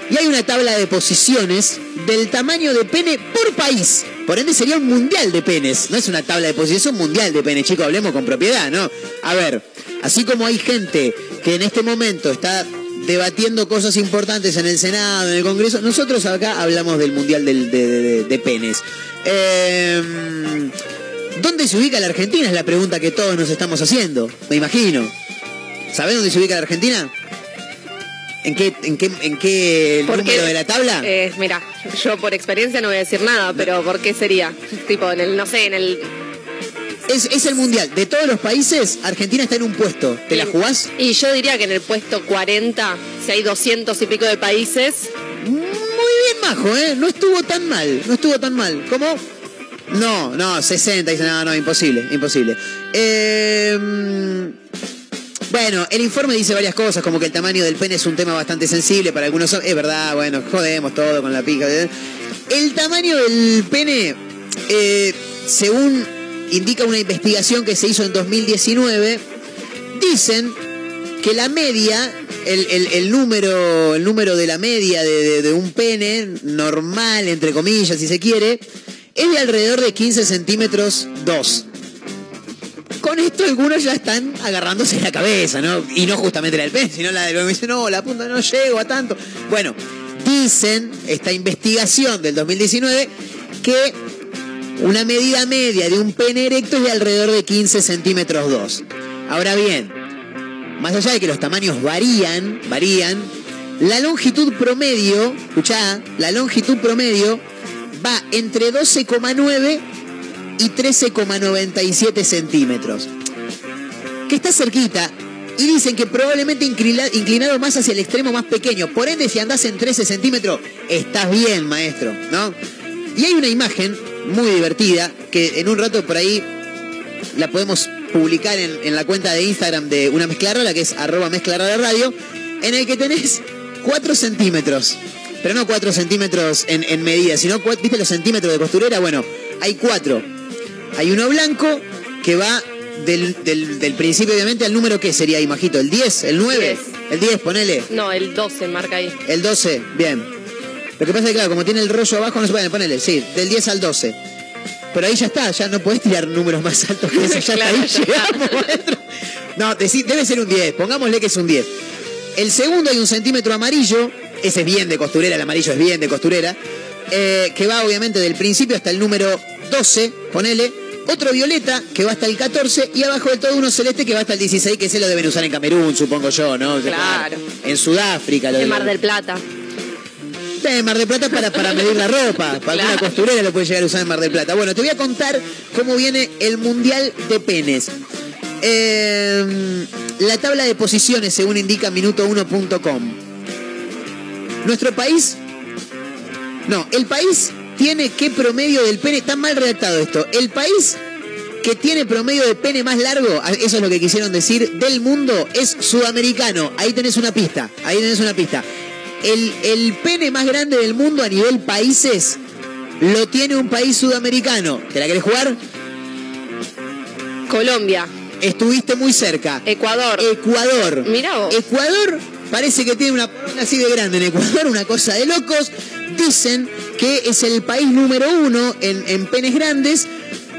Speaker 4: Y hay una tabla de posiciones del tamaño de pene por país. Por ende sería un mundial de penes. No es una tabla de posiciones, es un mundial de penes, chicos, hablemos con propiedad, ¿no? A ver, así como hay gente que en este momento está debatiendo cosas importantes en el Senado, en el Congreso, nosotros acá hablamos del mundial del- de, penes. Eh, ¿Dónde se ubica la Argentina? Es la pregunta que todos nos estamos haciendo, me imagino. ¿Sabés dónde se ubica la Argentina? ¿En qué, en qué, en qué
Speaker 6: ¿Por
Speaker 4: número
Speaker 6: qué?
Speaker 4: de la tabla?
Speaker 6: Eh, mira, yo por experiencia no voy a decir nada, pero ¿por qué sería? Tipo, en el, no sé, en el...
Speaker 4: Es, es el mundial. De todos los países, Argentina está en un puesto. ¿Te la jugás?
Speaker 6: Y yo diría que en el puesto 40, si hay 200 y pico de países,
Speaker 4: Muy bien, Majo, ¿eh? No estuvo tan mal, no estuvo tan mal. ¿Cómo? No, no, 60, dice, no, no, imposible, imposible. Eh, bueno, el informe dice varias cosas, como que el tamaño del pene es un tema bastante sensible para algunos. Es verdad, bueno, jodemos todo con la pija. ¿eh? El tamaño del pene, eh, según indica una investigación que se hizo en 2019, dicen que la media, el, número, el número de la media de, de- de un pene normal, entre comillas, si se quiere, es de alrededor de 15 centímetros 2. Con esto algunos ya están agarrándose la cabeza, ¿no? Y no justamente la del pene, sino la del me dicen, no, la punta no llego a tanto. Bueno, dicen esta investigación del 2019 que una medida media de un pene erecto es de alrededor de 15 centímetros 2. Ahora bien, más allá de que los tamaños varían, varían, la longitud promedio, escuchá, la longitud promedio va entre 12,9 y 13,97 centímetros. Que está cerquita. Y dicen que probablemente inclina- inclinado más hacia el extremo más pequeño. Por ende, si andás en 13 centímetros, estás bien, maestro, ¿no? Y hay una imagen muy divertida que en un rato por ahí la podemos publicar en, la cuenta de Instagram de una mezcla rara, que es arroba mezcla rara radio, en el que tenés 4 centímetros. Pero no 4 centímetros en, en medida, sino, ¿viste los centímetros de costurera? Bueno, hay 4. Hay uno blanco que va del, del- del principio, obviamente, al número que sería ahí, Majito, el 10, el 9,
Speaker 6: 10.
Speaker 4: el 10, ponele,
Speaker 6: no, el 12 marca ahí.
Speaker 4: el 12, bien. Lo que pasa es que, claro, como tiene el rollo abajo, no se puede ponerle, sí, del 10 al 12. Pero ahí ya está, ya no podés tirar números más altos que eso, ya
Speaker 6: Claro,
Speaker 4: ahí llegamos. No, debe ser un 10, pongámosle que es un 10. El segundo hay un centímetro amarillo, ese es bien de costurera, el amarillo es bien de costurera, eh, que va obviamente del principio hasta el número 12, ponele, otro violeta que va hasta el 14 y abajo de todo uno celeste que va hasta el 16, que se lo deben usar en Camerún, supongo yo, ¿no?
Speaker 6: Claro.
Speaker 4: En Sudáfrica. Lo
Speaker 6: En Mar del Plata.
Speaker 4: en Mar del Plata para, para medir la ropa. Para una costurera lo puede llegar a usar en Mar del Plata. Bueno, te voy a contar cómo viene el Mundial de Penes. Eh, la tabla de posiciones, según indica minuto1.com. Nuestro país. No, el país tiene qué promedio del pene. Está mal redactado esto. El país que tiene promedio de pene más largo, eso es lo que quisieron decir, del mundo es sudamericano. Ahí tenés una pista. Ahí tenés una pista. El, el pene más grande del mundo a nivel países lo tiene un país sudamericano. ¿Te la querés jugar?
Speaker 6: Colombia.
Speaker 4: Estuviste muy cerca.
Speaker 6: Ecuador.
Speaker 4: Ecuador.
Speaker 6: Mirá vos.
Speaker 4: Ecuador parece que tiene una así de grande en Ecuador, una cosa de locos. Dicen que es el país número uno en, en penes grandes.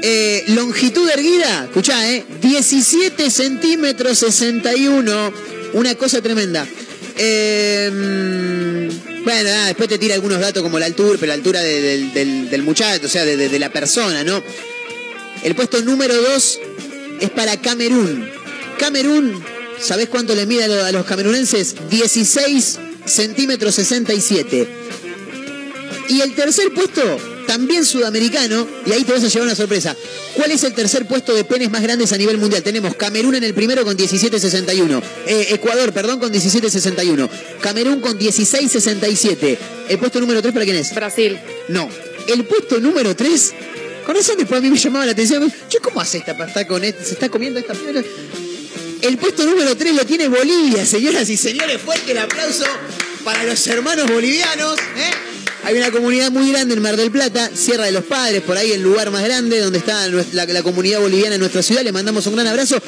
Speaker 4: Eh, longitud erguida, escuchá, ¿eh? 17 centímetros 61. Una cosa tremenda. Eh, bueno, después te tira algunos datos como la altura, pero la altura de- del, muchacho, o sea, de- de la persona, ¿no? El puesto número 2 es para Camerún. Camerún, ¿sabés cuánto le mide a lo- a los camerunenses? 16 centímetros 67. Y el tercer puesto, también sudamericano, y ahí te vas a llevar una sorpresa. ¿Cuál es el tercer puesto de penes más grandes a nivel mundial? Tenemos Camerún en el primero con 17.61. Eh, Ecuador, perdón, con 17.61. Camerún con 16.67. ¿El puesto número 3 para quién es?
Speaker 6: Brasil.
Speaker 4: No. El puesto número 3. Con razón después a mí me llamaba la atención. ¿cómo hace esta para estar con este? ¿Se está comiendo esta piedra? El puesto número 3 lo tiene Bolivia, señoras y señores. Fuerte el aplauso para los hermanos bolivianos. ¿eh? Hay una comunidad muy grande en Mar del Plata, Sierra de los Padres, por ahí el lugar más grande donde está la, comunidad boliviana en nuestra ciudad. Le mandamos un gran abrazo.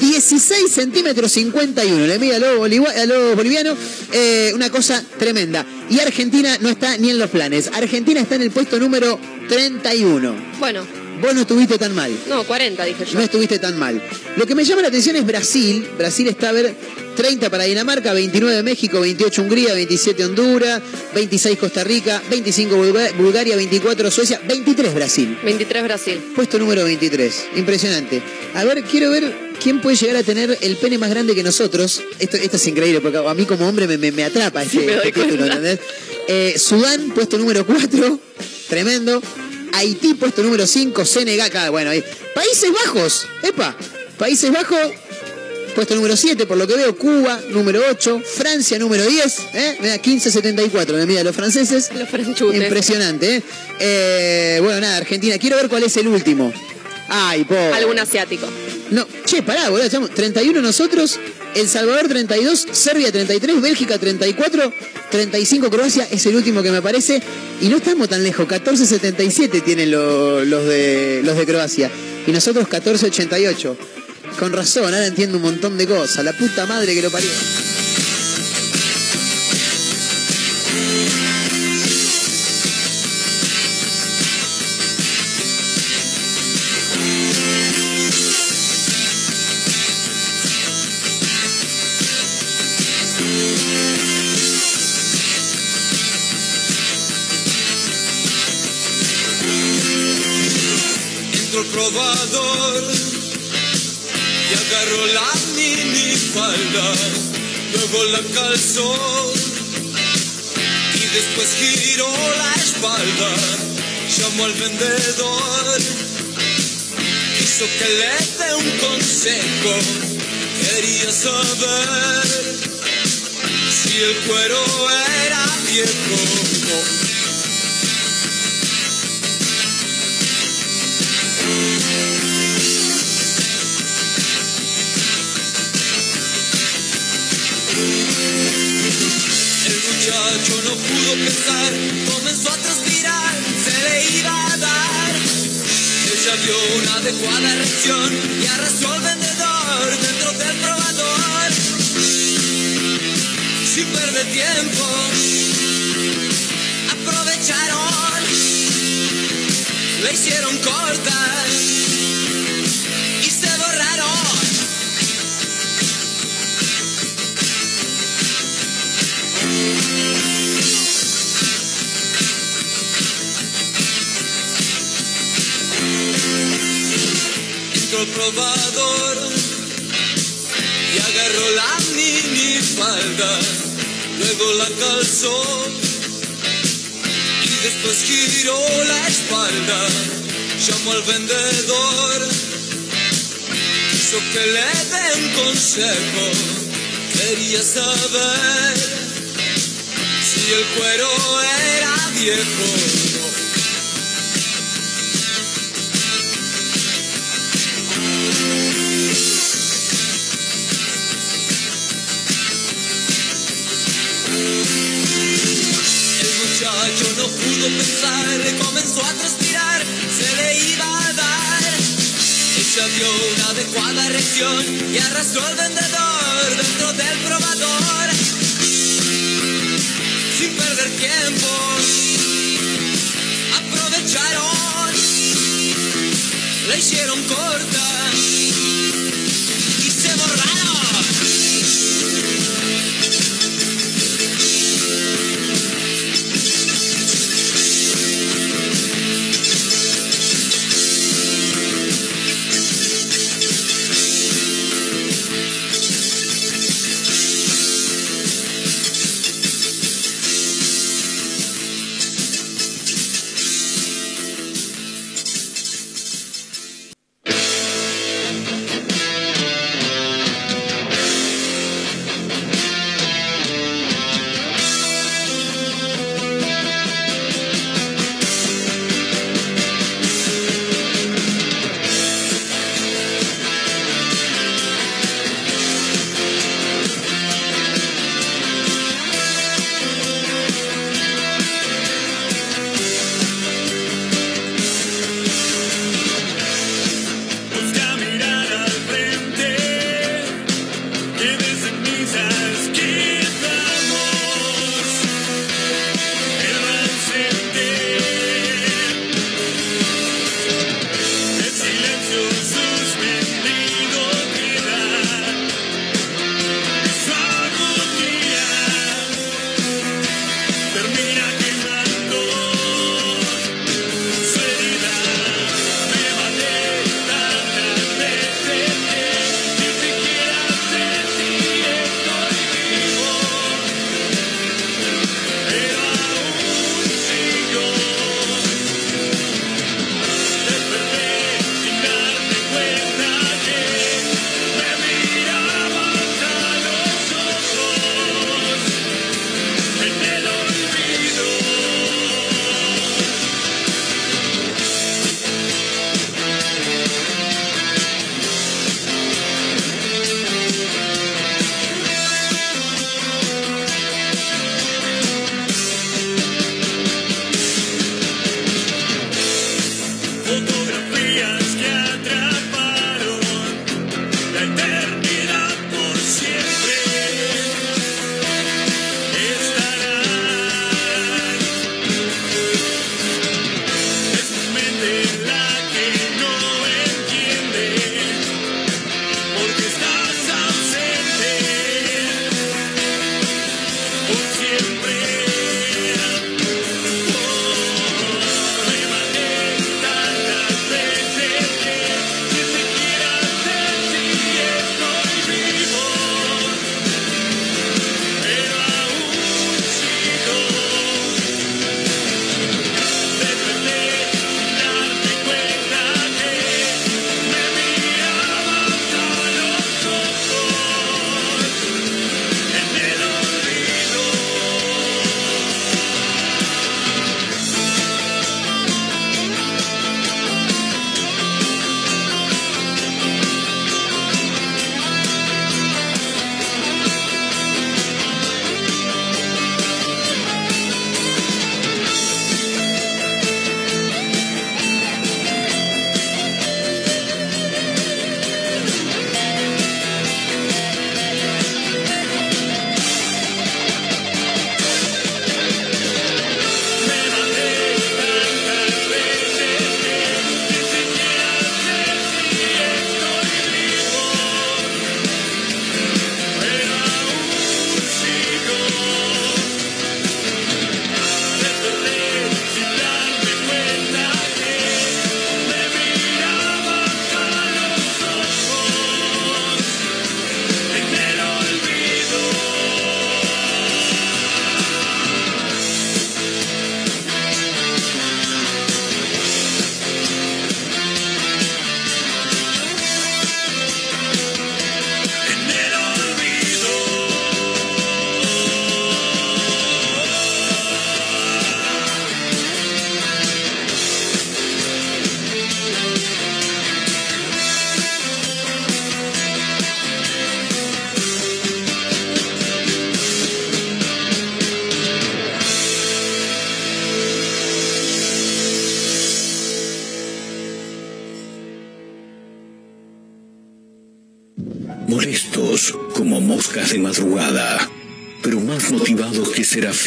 Speaker 4: 16 centímetros 51, le mide a los, bolivua- a los bolivianos. Eh, una cosa tremenda. Y Argentina no está ni en los planes. Argentina está en el puesto número 31.
Speaker 6: Bueno,
Speaker 4: Vos no estuviste tan mal.
Speaker 6: no, 40 dije yo.
Speaker 4: No estuviste tan mal. Lo que me llama la atención es Brasil. Brasil está a ver 30 para Dinamarca, 29 México, 28 Hungría, 27 Honduras, 26 Costa Rica, 25 Bulga- Bulgaria, 24 Suecia, 23 Brasil.
Speaker 6: 23 Brasil.
Speaker 4: Puesto número 23. Impresionante. A ver, quiero ver quién puede llegar a tener el pene más grande que nosotros. Esto, esto es increíble, porque a mí como hombre me, me- me atrapa este,
Speaker 6: Sí, me doy
Speaker 4: este título. ¿entendés? Eh, Sudán, puesto número 4. Tremendo. Haití, puesto número 5. Senegal, bueno, ahí. Países Bajos. Epa. Países Bajos, puesto número 7, por lo que veo. Cuba, número 8. Francia, número 10. ¿eh? Mira, 15.74, me mira los franceses.
Speaker 6: Los franchutes.
Speaker 4: Impresionante, ¿eh? Eh, Bueno, nada, Argentina. Quiero ver cuál es el último. Ay, pobre.
Speaker 6: Algún asiático.
Speaker 4: No, che, pará, boludo. estamos 31 nosotros, El Salvador 32, Serbia 33, Bélgica 34, 35 Croacia es el último que me parece. Y no estamos tan lejos, 14.77 tienen lo- los, de, los de Croacia. Y nosotros 14.88. Con razón, ahora entiendo un montón de cosas. La puta madre que lo parió.
Speaker 3: Luego la calzo y después giro la espalda. Llamo al vendedor, quiso que le dé un consejo, quería saber si el cuero era viejo. Muchacho no pudo pensar, comenzó a transpirar, se le iba a dar. Ella vio una adecuada reacción y arrastró al vendedor dentro del probador. Sin perder tiempo, aprovecharon, le hicieron cortar
Speaker 9: entró el probador y agarró la mini falda, luego la calzó y después giró la espalda, llamó al vendedor, quiso que le dé un consejo, quería saber si el cuero era viejo. Muchacho no pudo pensar, comenzó a transpirar, se le iba a dar. Ella dio una adecuada reacción y arrastró al vendedor dentro del probador. Sin perder tiempo, aprovecharon, la hicieron corta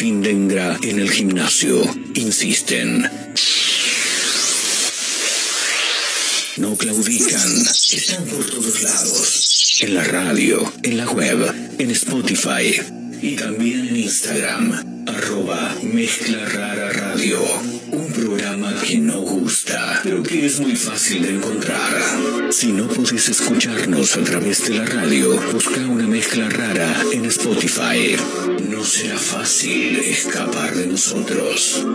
Speaker 2: que Serafín Dengra en el gimnasio, insisten. No claudican, están por todos lados, en la radio, en la web, en Spotify y también en Instagram, arroba Mezcla Rara Radio. Un programa que no gusta, pero que es muy fácil de encontrar. Si no podés escucharnos a través de la radio, busca una mezcla rara en Spotify. No será fácil escapar de nosotros.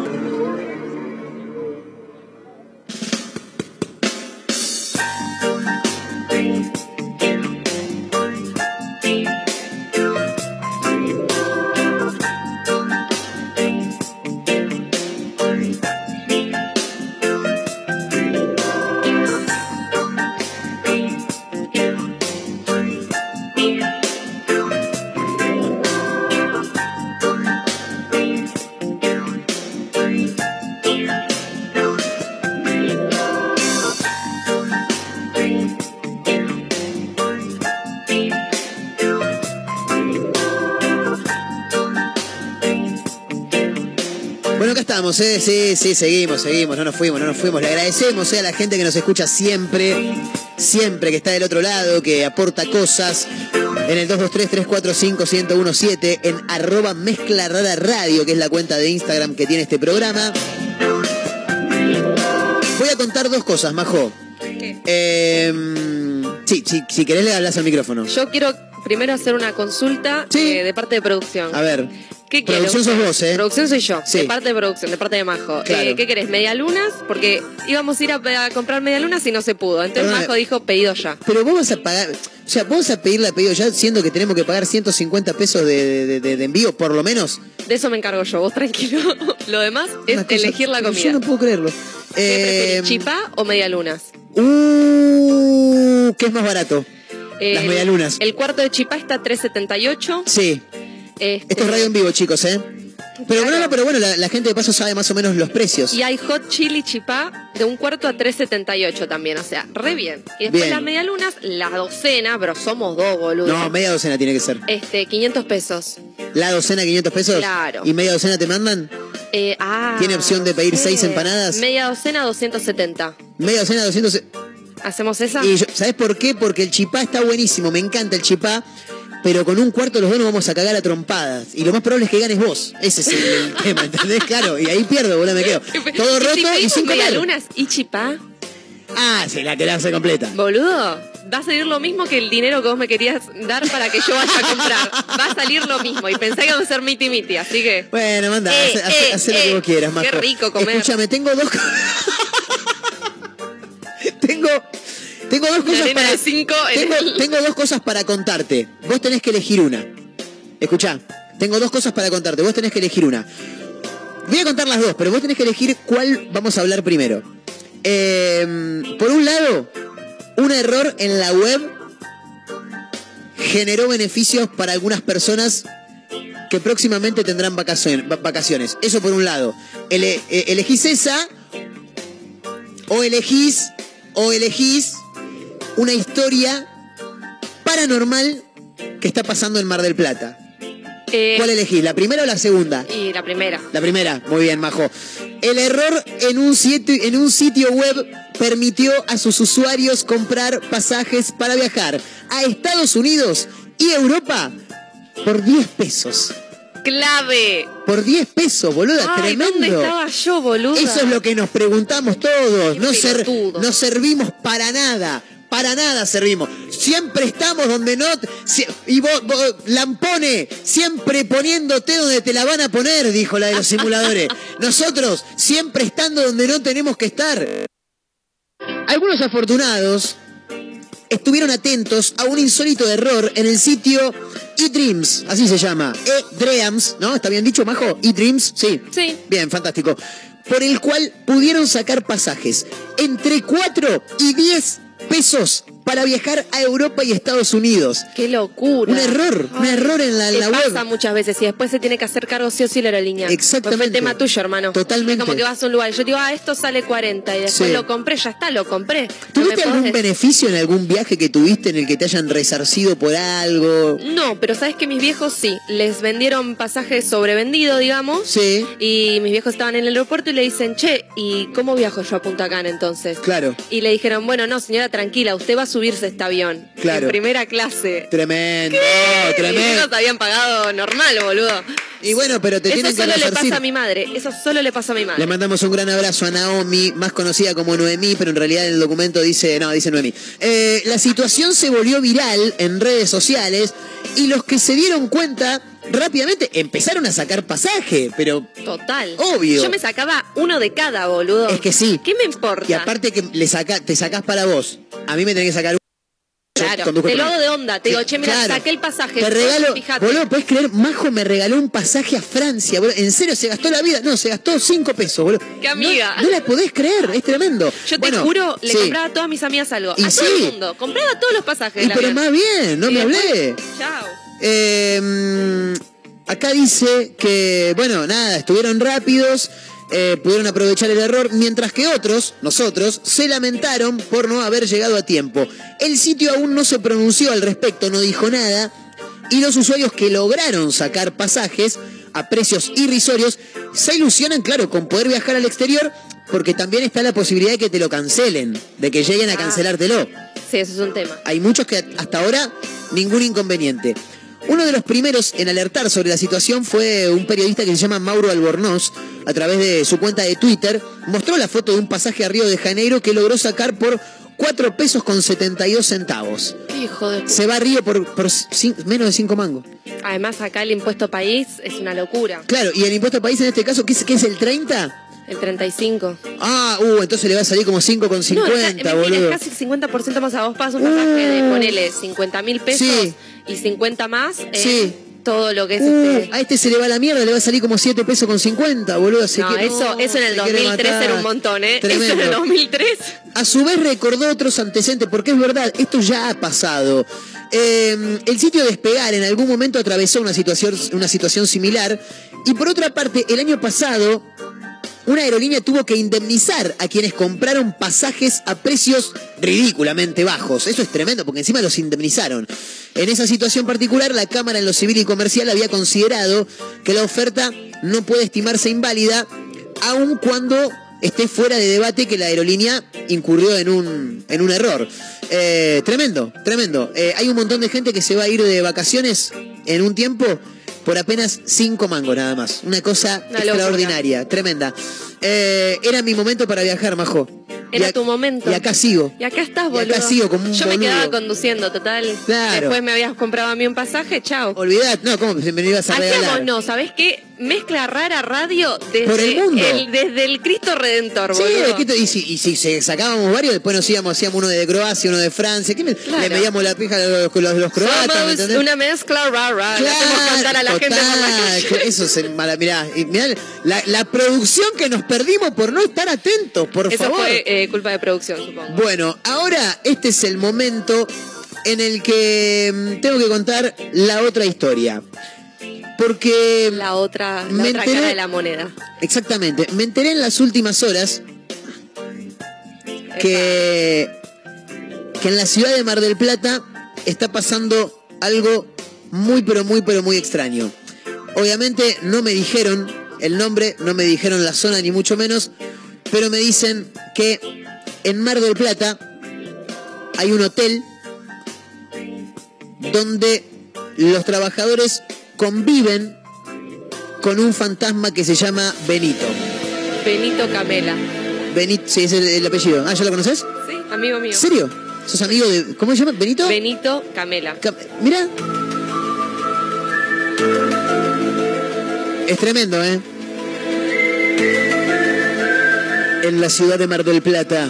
Speaker 4: Bueno, acá estamos, ¿eh? Sí, sí, seguimos, seguimos, no nos fuimos, no nos fuimos. Le agradecemos ¿eh? a la gente que nos escucha siempre, siempre que está del otro lado, que aporta cosas. En el 223-345-1017, en arroba mezcla rara radio, que es la cuenta de Instagram que tiene este programa. Voy a contar dos cosas, Majo. Eh, sí, sí, si querés le hablas al micrófono.
Speaker 6: Yo quiero primero hacer una consulta
Speaker 4: Sí.
Speaker 6: eh, de parte de producción.
Speaker 4: A ver.
Speaker 6: ¿Qué quieres?
Speaker 4: Producción sos vos, ¿eh?
Speaker 6: Producción soy yo,
Speaker 4: Sí.
Speaker 6: de parte de producción, de parte de Majo.
Speaker 4: Claro.
Speaker 6: Eh, ¿Qué querés? ¿Medialunas? Porque íbamos a ir a, a comprar medialunas y no se pudo. Entonces. Majo dijo pedido ya.
Speaker 4: Pero vos vas a pagar, o sea, vos vas a pedirle a pedido ya, siendo que tenemos que pagar 150 pesos de, de- de- de envío, por lo menos.
Speaker 6: De eso me encargo yo, vos tranquilo. Lo demás es
Speaker 4: cosa-
Speaker 6: elegir la comida.
Speaker 4: Yo no puedo creerlo.
Speaker 6: ¿Qué
Speaker 4: Eh,
Speaker 6: preferís, chipá o medialunas?
Speaker 4: uh, ¿Qué es más barato? Las
Speaker 6: Eh,
Speaker 4: medialunas.
Speaker 6: El cuarto de chipá está 3.78.
Speaker 4: Sí.
Speaker 6: Este,
Speaker 4: Esto es radio en vivo, chicos, ¿eh? Pero
Speaker 6: Claro.
Speaker 4: bueno, no, pero bueno, la, la gente de paso sabe más o menos los precios.
Speaker 6: Y hay hot chili chipá de un cuarto a 3.78 también, o sea, re bien. Y después
Speaker 4: Bien.
Speaker 6: las medialunas, la docena, pero somos dos, boludo.
Speaker 4: No, media docena tiene que ser.
Speaker 6: Este, 500 pesos.
Speaker 4: La docena, 500 pesos.
Speaker 6: Claro.
Speaker 4: ¿Y media docena te mandan?
Speaker 6: Eh, ah,
Speaker 4: ¿Tiene opción de pedir
Speaker 6: sí.
Speaker 4: seis empanadas?
Speaker 6: Media docena, 270.
Speaker 4: Media docena, 200.
Speaker 6: ¿Hacemos esa?
Speaker 4: Y yo- ¿Sabes por qué? Porque el chipá está buenísimo, me encanta el chipá, pero con un cuarto los dos nos vamos a cagar a trompadas. Y lo más probable es que ganes vos. Ese es el, el tema, ¿entendés? Claro, y ahí pierdo, boludo, me quedo. Todo
Speaker 6: ¿Y
Speaker 4: roto y sin comer.
Speaker 6: medialunas y chipá?
Speaker 4: Ah, sí, la que la hace completa.
Speaker 6: Boludo, va a salir lo mismo que el dinero que vos me querías dar para que yo vaya a comprar. Va a salir lo mismo. Y pensé que iba a ser miti miti, así que.
Speaker 4: Bueno, manda,
Speaker 6: Eh,
Speaker 4: hace-
Speaker 6: eh,
Speaker 4: lo
Speaker 6: eh,
Speaker 4: que vos quieras,
Speaker 6: qué
Speaker 4: Majo.
Speaker 6: rico comer.
Speaker 4: Escúchame, tengo dos tengo, tengo dos cosas para...
Speaker 6: de cinco en
Speaker 4: tengo,
Speaker 6: el-
Speaker 4: tengo dos cosas para contarte. Vos tenés que elegir una. Escuchá, tengo dos cosas para contarte. Vos tenés que elegir una. Voy a contar las dos, pero vos tenés que elegir cuál vamos a hablar primero. Eh, por un lado, un error en la web generó beneficios para algunas personas que próximamente tendrán vacacion- va- vacaciones. Eso por un lado. Ele- eh, elegís esa o elegís o elegís una historia paranormal que está pasando en Mar del Plata.
Speaker 6: Eh,
Speaker 4: ¿Cuál elegís? ¿La primera o la segunda?
Speaker 6: y la primera.
Speaker 4: La primera, muy bien, Majo. El error en un, sitio, en un sitio web permitió a sus usuarios comprar pasajes para viajar a Estados Unidos y Europa por 10 pesos.
Speaker 6: ¡Clave!
Speaker 4: Por 10 pesos, boluda,
Speaker 6: Ay,
Speaker 4: tremendo.
Speaker 6: ¿dónde estaba yo, boludo?
Speaker 4: Eso es lo que nos preguntamos todos. No, ser- no servimos para nada. Para nada servimos. Siempre estamos donde no. si- y vos, vos, Lampone, siempre poniéndote donde te la van a poner, dijo la de los simuladores. Nosotros, siempre estando donde no tenemos que estar. Algunos afortunados estuvieron atentos a un insólito error en el sitio eDreams, así se llama. eDreams, ¿no? ¿Está bien dicho, Majo? eDreams, sí.
Speaker 6: Sí.
Speaker 4: Bien, fantástico. Por el cual pudieron sacar pasajes entre 4 y 10 pesos para viajar a Europa y Estados Unidos.
Speaker 6: Qué locura.
Speaker 4: Un error, un error en la, en la web.
Speaker 6: pasa muchas veces y después se tiene que hacer cargo sí o sí la aerolínea.
Speaker 4: Exactamente.
Speaker 6: Fue el tema tuyo, hermano.
Speaker 4: Totalmente.
Speaker 6: Es como que vas a un lugar y yo digo, ah, esto sale 40 y después
Speaker 4: Sí.
Speaker 6: lo compré, ya está, lo compré. No
Speaker 4: ¿Tuviste algún
Speaker 6: podés-
Speaker 4: beneficio en algún viaje que tuviste en el que te hayan resarcido por algo?
Speaker 6: No, pero sabes que mis viejos sí, les vendieron pasajes sobrevendido, digamos.
Speaker 4: Sí.
Speaker 6: Y mis viejos estaban en el aeropuerto y le dicen, che, ¿y cómo viajo yo a Punta Cana entonces?
Speaker 4: Claro.
Speaker 6: Y le dijeron, bueno, no, señora, tranquila, usted va a subirse a este avión.
Speaker 4: Claro.
Speaker 6: En primera clase.
Speaker 4: Tremendo,
Speaker 6: Mis
Speaker 4: tremendo.
Speaker 6: viejos habían pagado normal, boludo.
Speaker 4: Y bueno, pero te
Speaker 6: Eso
Speaker 4: tienen que
Speaker 6: solo le pasa a mi madre. Eso solo le pasa a mi madre.
Speaker 4: Le mandamos un gran abrazo a Naomi, más conocida como Noemí, pero en realidad en el documento dice, no, dice Noemí. Eh, la situación se volvió viral en redes sociales y los que se dieron cuenta rápidamente empezaron a sacar pasaje, pero
Speaker 6: Total.
Speaker 4: Obvio.
Speaker 6: Yo me sacaba uno de cada, boludo.
Speaker 4: es que sí.
Speaker 6: ¿Qué me importa?
Speaker 4: Y aparte que le saca, te sacás para vos. A mí me tenés que sacar un...
Speaker 6: Claro, te lo hago de onda. Te digo, che, mira,
Speaker 4: Claro.
Speaker 6: saqué el pasaje.
Speaker 4: Te regalo,
Speaker 6: Fíjate.
Speaker 4: boludo, ¿podés creer? Majo me regaló un pasaje a Francia, boludo. ¿En serio se gastó la vida? No, se gastó cinco pesos, boludo.
Speaker 6: Qué amiga.
Speaker 4: No, no la podés creer, es tremendo.
Speaker 6: Yo te juro, le
Speaker 4: sí.
Speaker 6: compraba a todas mis amigas algo.
Speaker 4: Y
Speaker 6: a todo
Speaker 4: sí.
Speaker 6: el mundo. Compraba todos los pasajes.
Speaker 4: Y pero
Speaker 6: avión.
Speaker 4: más bien, no
Speaker 6: Y
Speaker 4: me
Speaker 6: después,
Speaker 4: hablé.
Speaker 6: Chao.
Speaker 4: Eh, mm, acá dice que, bueno, nada, estuvieron rápidos, eh, pudieron aprovechar el error, mientras que otros, nosotros, se lamentaron por no haber llegado a tiempo. El sitio aún no se pronunció al respecto, no dijo nada, y los usuarios que lograron sacar pasajes a precios irrisorios se ilusionan, claro, con poder viajar al exterior, porque también está la posibilidad de que te lo cancelen, de que lleguen a
Speaker 6: Ah.
Speaker 4: cancelártelo.
Speaker 6: Sí, eso es un tema.
Speaker 4: Hay muchos que hasta ahora ningún inconveniente. Uno de los primeros en alertar sobre la situación fue un periodista que se llama Mauro Albornoz. A través de su cuenta de Twitter, mostró la foto de un pasaje a Río de Janeiro que logró sacar por 4 pesos con 72 centavos.
Speaker 6: Qué hijo de...
Speaker 4: Se va a Río por, por cin- menos de 5 mangos.
Speaker 6: Además, acá el impuesto país es una locura.
Speaker 4: Claro, y el impuesto país en este caso, ¿qué es, qué es el 30?
Speaker 6: El 35.
Speaker 4: Ah, uh, entonces le va a salir como 5 con 50,
Speaker 6: no, está-
Speaker 4: boludo.
Speaker 6: es casi 50% más. A vos pagas un pasaje de,
Speaker 4: Uh.
Speaker 6: ponele, 50 mil pesos
Speaker 4: Sí.
Speaker 6: y 50 más
Speaker 4: Sí.
Speaker 6: todo lo que es
Speaker 4: Uh,
Speaker 6: este...
Speaker 4: a este se le va la mierda, le va a salir como 7 pesos con 50, boludo.
Speaker 6: No,
Speaker 4: que
Speaker 6: eso, eso en el
Speaker 4: se quiere
Speaker 6: 2003
Speaker 4: matar.
Speaker 6: era un montón, ¿eh? Eso en el 2003.
Speaker 4: A su vez recordó otros antecedentes, porque es verdad, esto ya ha pasado. Eh, el sitio Despegar en algún momento atravesó una situación, una situación similar. Y por otra parte, el año pasado, una aerolínea tuvo que indemnizar a quienes compraron pasajes a precios ridículamente bajos. Eso es tremendo, porque encima los indemnizaron. En esa situación particular, la Cámara en lo Civil y Comercial había considerado que la oferta no puede estimarse inválida, aun cuando esté fuera de debate que la aerolínea incurrió en un, en un error. Eh, tremendo, tremendo. Eh, hay un montón de gente que se va a ir de vacaciones en un tiempo por apenas cinco mangos nada más. Una cosa
Speaker 6: Una locura.
Speaker 4: extraordinaria, tremenda. Eh, era mi momento para viajar, Majo.
Speaker 6: Era
Speaker 4: Y a-
Speaker 6: tu momento.
Speaker 4: Y acá sigo.
Speaker 6: Y acá estás,
Speaker 4: Y
Speaker 6: boludo.
Speaker 4: acá sigo como un
Speaker 6: Yo me
Speaker 4: boludo.
Speaker 6: quedaba conduciendo, total.
Speaker 4: Claro.
Speaker 6: Después me habías comprado a mí un pasaje, chao.
Speaker 4: Olvidad, no, ¿cómo me ibas a
Speaker 6: Hacíamos,
Speaker 4: regalar?
Speaker 6: no, ¿sabés qué? Mezcla rara radio desde,
Speaker 4: Por el mundo.
Speaker 6: desde el Cristo Redentor,
Speaker 4: Sí,
Speaker 6: boludo.
Speaker 4: ¿qué te- y, si, y si se sacábamos varios, después nos íbamos, hacíamos uno de Croacia, uno de Francia. ¿Qué me-
Speaker 6: Claro.
Speaker 4: Le medíamos la pija a los, los, los croatas, ¿me
Speaker 6: Somos
Speaker 4: entendés?
Speaker 6: una mezcla rara. Le hacemos cantar a la gente por la
Speaker 4: total,
Speaker 6: calle.
Speaker 4: Eso es mala, mirá, y mirá la, la producción que nos perdimos por no estar atentos, por
Speaker 6: Eso
Speaker 4: favor.
Speaker 6: fue eh, culpa de producción, supongo.
Speaker 4: Bueno, ahora este es el momento en el que mm, tengo que contar la otra historia. Porque
Speaker 6: La otra, la
Speaker 4: Me
Speaker 6: otra
Speaker 4: enteré-
Speaker 6: cara de la moneda.
Speaker 4: Exactamente. Me enteré en las últimas horas que, que en la ciudad de Mar del Plata está pasando algo muy, pero muy, pero muy extraño. Obviamente no me dijeron el nombre, no me dijeron la zona, ni mucho menos, pero me dicen que en Mar del Plata hay un hotel donde los trabajadores conviven con un fantasma que se llama Benito.
Speaker 6: Benito Camela.
Speaker 4: Benito, sí, es el, el apellido. Ah, ¿ya lo conoces?
Speaker 6: Sí, amigo mío.
Speaker 4: ¿En serio? ¿Sos amigo de. ¿Cómo se llama? ¿Benito?
Speaker 6: Benito Camela.
Speaker 4: Cam- Mira. Es tremendo, ¿eh? En la ciudad de Mar del Plata,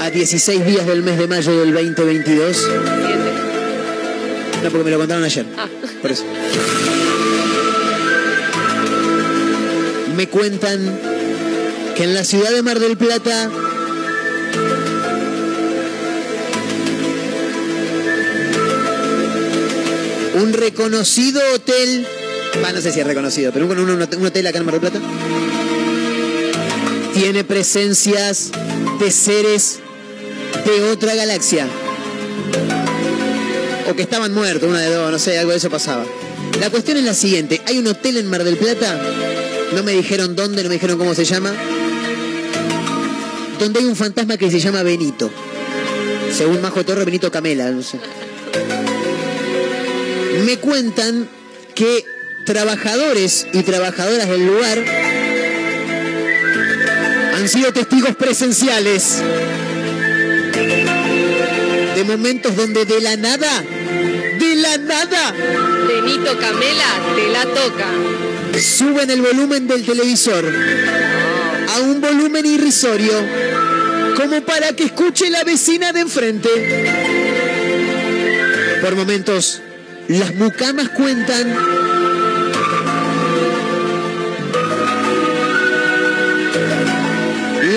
Speaker 4: a 16 días del mes de mayo del 2022.
Speaker 6: Siete.
Speaker 4: No, porque me lo contaron ayer.
Speaker 6: Ah.
Speaker 4: Por eso. Me cuentan que en la ciudad de Mar del Plata un reconocido hotel, ah, no sé si es reconocido, pero un, un hotel acá en Mar del Plata, tiene presencias de seres de otra galaxia. O que estaban muertos, una de dos, no sé, algo de eso pasaba. La cuestión es la siguiente, hay un hotel en Mar del Plata, no me dijeron dónde, no me dijeron cómo se llama, donde hay un fantasma que se llama Benito. Según Majo Torre, Benito Camela, no sé. Me cuentan que trabajadores y trabajadoras del lugar han sido testigos presenciales de momentos donde de la nada, de la nada,
Speaker 6: Benito Camela te la toca.
Speaker 4: suben el volumen del televisor a un volumen irrisorio, como para que escuche la vecina de enfrente. Por momentos, las mucamas cuentan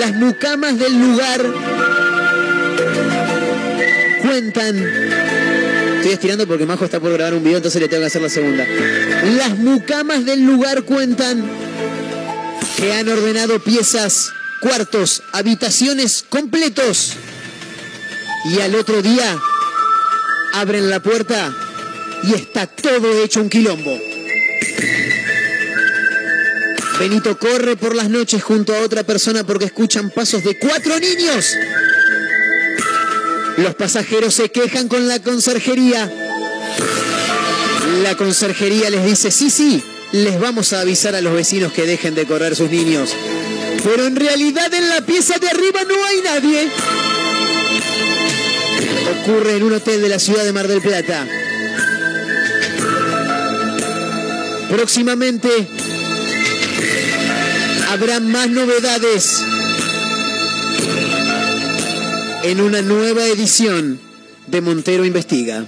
Speaker 4: las mucamas del lugar cuentan Estoy estirando porque Majo está por grabar un video, entonces le tengo que hacer la segunda. Las mucamas del lugar cuentan que han ordenado piezas, cuartos, habitaciones completos. Y al otro día abren la puerta y está todo hecho un quilombo. Benito corre por las noches junto a otra persona porque escuchan pasos de cuatro niños. Los pasajeros se quejan con la conserjería. La conserjería les dice, sí, sí, les vamos a avisar a los vecinos que dejen de correr sus niños. Pero en realidad en la pieza de arriba no hay nadie. Ocurre en un hotel de la ciudad de Mar del Plata. Próximamente habrá más novedades en una nueva edición de Montero Investiga.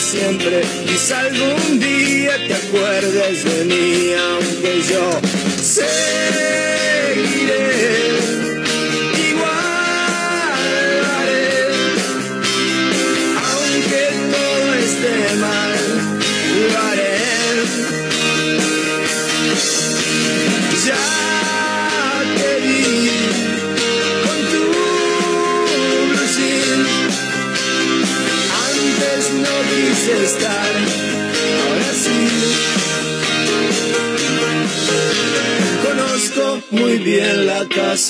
Speaker 3: Siempre, quizá algún día te acuerdes de mí, aunque yo seguiré.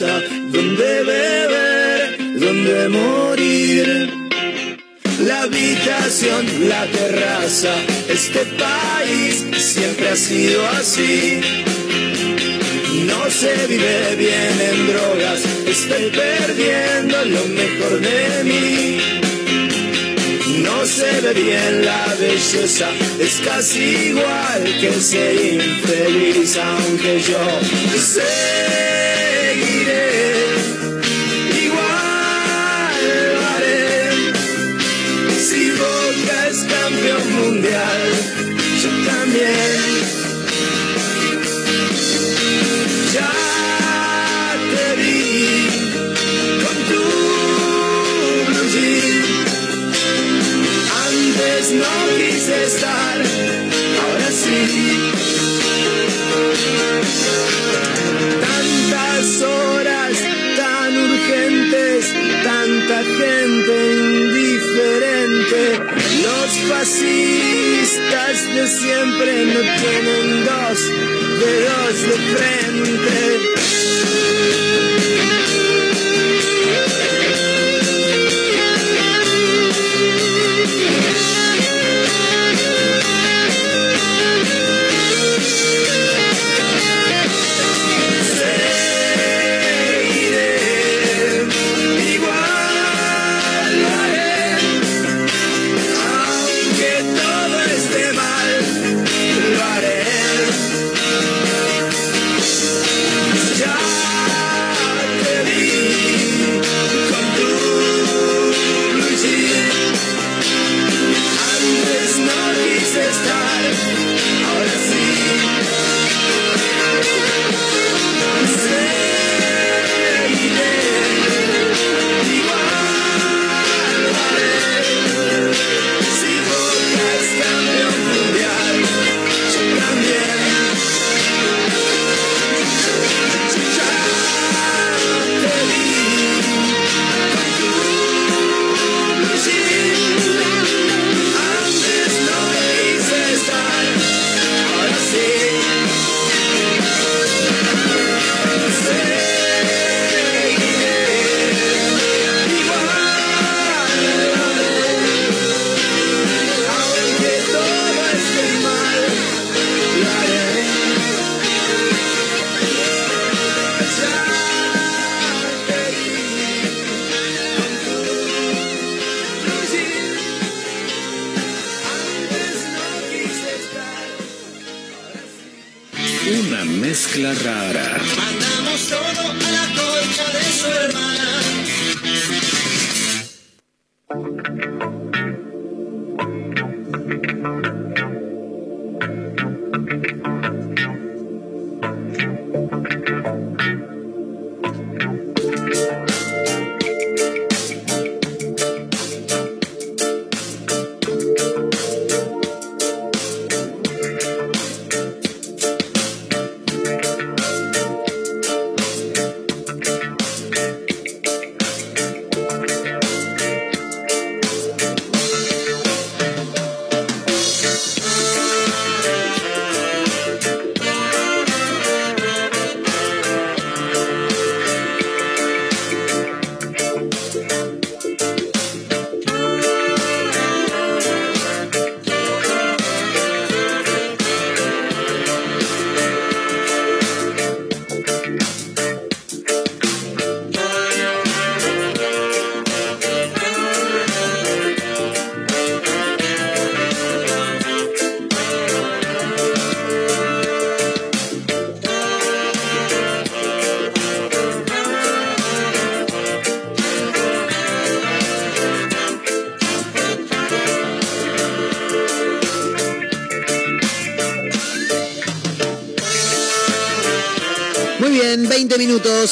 Speaker 3: Donde beber, donde morir. La habitación, la terraza, este país siempre ha sido así. No se vive bien en drogas, estoy perdiendo lo mejor de mí. No se ve bien la belleza, es casi igual que ser infeliz, aunque yo seguiré.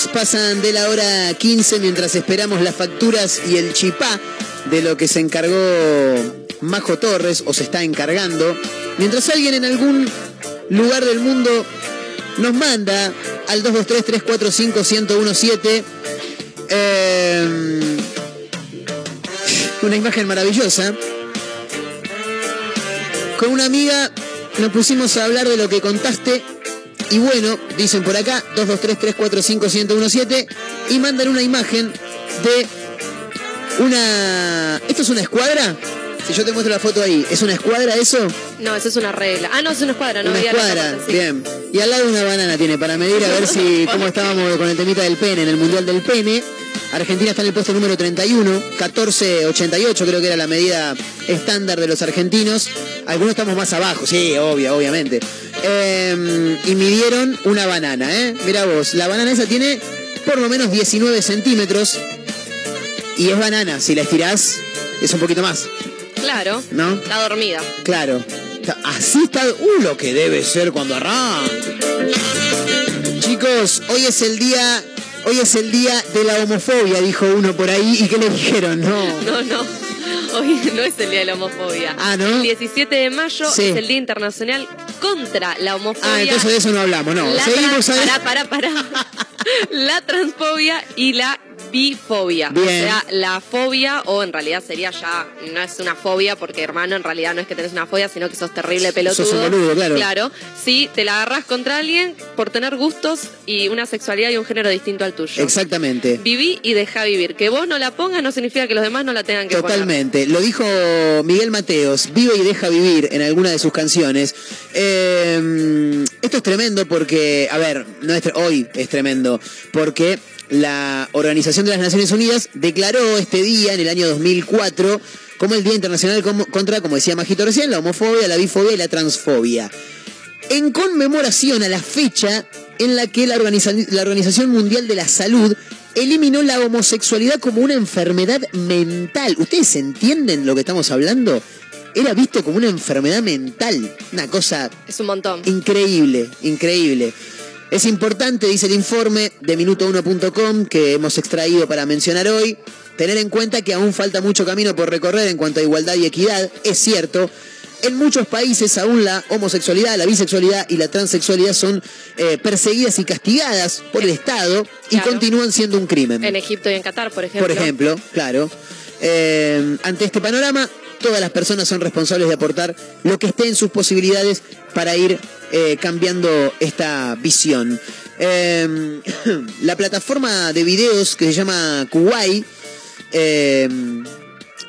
Speaker 4: Pasan de la hora 15 mientras esperamos las facturas y el chipá de lo que se encargó Majo Torres o se está encargando. Mientras alguien en algún lugar del mundo nos manda al 223-345-1017 eh, una imagen maravillosa. Con una amiga nos pusimos a hablar de lo que contaste y bueno, dicen por acá, 223-345-1017 y mandan una imagen de una... ¿Esto es una escuadra? Si yo te muestro la foto ahí, ¿es una escuadra eso?
Speaker 6: No, eso es una regla. Ah, no, es una escuadra, no
Speaker 4: una escuadra,
Speaker 6: foto, sí.
Speaker 4: bien. Y al lado una banana tiene para medir a ver si cómo estábamos con el temita del pene en el Mundial del Pene. Argentina está en el puesto número 31, 1488 creo que era la medida estándar de los argentinos. Algunos estamos más abajo, sí, obvio, obviamente. Eh, y midieron una banana, ¿eh? Mira vos, la banana esa tiene por lo menos 19 centímetros y es banana, si la estirás es un poquito más,
Speaker 6: Claro.
Speaker 4: ¿no?
Speaker 6: Está dormida.
Speaker 4: Claro. Así está uh, lo que debe ser cuando arranca. Chicos, hoy es el día, hoy es el día de la homofobia, dijo uno por ahí. ¿Y qué le dijeron? No.
Speaker 6: No, no. Hoy no es el día de la homofobia.
Speaker 4: Ah, ¿no?
Speaker 6: El 17 de mayo
Speaker 4: Sí.
Speaker 6: es el Día Internacional contra la homofobia.
Speaker 4: Ah, entonces de eso no hablamos, no.
Speaker 6: la
Speaker 4: Seguimos ahí.
Speaker 6: Pará, pará, pará. la transfobia y la bifobia.
Speaker 4: Bien.
Speaker 6: O sea, la fobia, o en realidad sería ya, no es una fobia, porque hermano, en realidad no es que tenés una fobia, sino que sos terrible pelotudo.
Speaker 4: Sos un boludo, claro.
Speaker 6: Claro. Si te la agarras contra alguien por tener gustos y una sexualidad y un género distinto al tuyo.
Speaker 4: Exactamente.
Speaker 6: Viví y deja vivir. Que vos no la pongas no significa que los demás no la tengan que poner.
Speaker 4: Totalmente. Lo dijo Miguel Mateos, vive y deja vivir en alguna de sus canciones. Eh, esto es tremendo porque, a ver, no es tre- hoy es tremendo, porque la Organización de las Naciones Unidas declaró este día, en el año 2004, como el Día Internacional contra, como decía Majito recién, la homofobia, la bifobia y la transfobia en conmemoración a la fecha en la que la, organiza- la Organización Mundial de la Salud eliminó la homosexualidad como una enfermedad mental. ¿Ustedes entienden lo que estamos hablando? Era visto como una enfermedad mental, una cosa
Speaker 6: Es un montón.
Speaker 4: increíble, increíble. Es importante, dice el informe de minuto1.com que hemos extraído para mencionar hoy, tener en cuenta que aún falta mucho camino por recorrer en cuanto a igualdad y equidad, es cierto. En muchos países aún la homosexualidad, la bisexualidad y la transexualidad son eh, perseguidas y castigadas por el Estado y
Speaker 6: Claro.
Speaker 4: continúan siendo un crimen.
Speaker 6: En Egipto y en Qatar, por ejemplo.
Speaker 4: Por ejemplo, claro. Eh, ante este panorama, todas las personas son responsables de aportar lo que esté en sus posibilidades para ir eh, cambiando esta visión. Eh, la plataforma de videos que se llama Kuwai eh,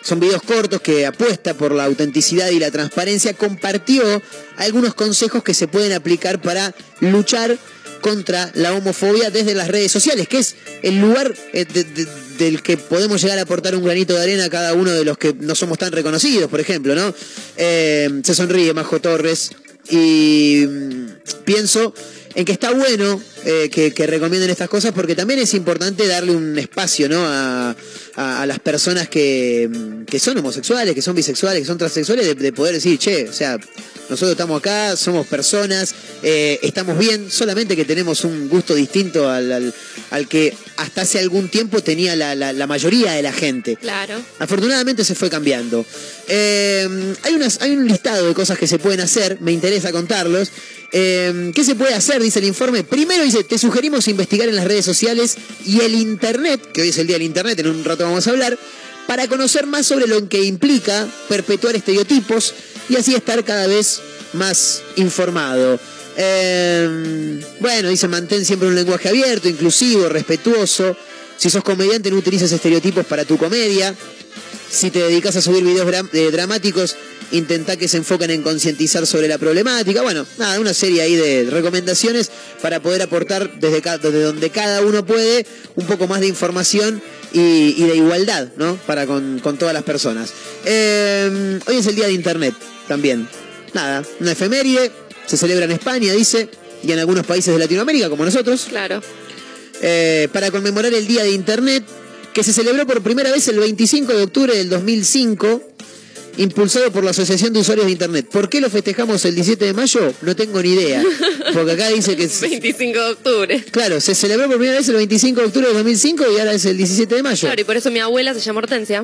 Speaker 4: son videos cortos que apuesta por la autenticidad y la transparencia, compartió algunos consejos que se pueden aplicar para luchar contra la homofobia desde las redes sociales, que es el lugar eh, de- de- del que podemos llegar a aportar un granito de arena a cada uno de los que no somos tan reconocidos, por ejemplo, ¿no? Eh, se sonríe Majo Torres y mm, pienso en que está bueno eh, que, recomienden estas cosas porque también es importante darle un espacio ¿no? a, a- las personas que, que son homosexuales, que son bisexuales, que son transexuales, de, de poder decir, che, o sea, nosotros estamos acá, somos personas, eh, estamos bien, solamente que tenemos un gusto distinto al, al- al que hasta hace algún tiempo tenía la, la- la mayoría de la gente.
Speaker 6: Claro.
Speaker 4: Afortunadamente se fue cambiando. Eh, hay, unas, hay un listado de cosas que se pueden hacer, me interesa contarlos. Eh, ¿Qué se puede hacer? Dice el informe. Primero dice, te sugerimos investigar en las redes sociales y el Internet, que hoy es el día del Internet, en un rato vamos a hablar, para conocer más sobre lo que implica perpetuar estereotipos y así estar cada vez más informado. Eh, bueno, dice, mantén siempre un lenguaje abierto, inclusivo, respetuoso. Si sos comediante, no utilices estereotipos para tu comedia. Si te dedicas a subir videos eh, dramáticos, intenta que se enfoquen en concientizar sobre la problemática. Bueno, nada, una serie ahí de recomendaciones para poder aportar desde, donde cada uno puede un poco más de información y, y de igualdad, ¿no? Para con, con todas las personas. Eh, hoy es el día de Internet también. Nada, una efeméride, se celebra en España, dice, y en algunos países de Latinoamérica, como nosotros
Speaker 6: Claro.
Speaker 4: eh, para conmemorar el Día de Internet, que se celebró por primera vez el 25 de octubre del 2005, impulsado por la Asociación de Usuarios de Internet. ¿Por qué lo festejamos el 17 de mayo? No tengo ni idea. Porque acá dice que... es-
Speaker 6: 25 de octubre.
Speaker 4: Claro, se celebró por primera vez el 25 de octubre del 2005 y ahora es el 17 de mayo.
Speaker 6: Claro, y por eso mi abuela se llama Hortensia.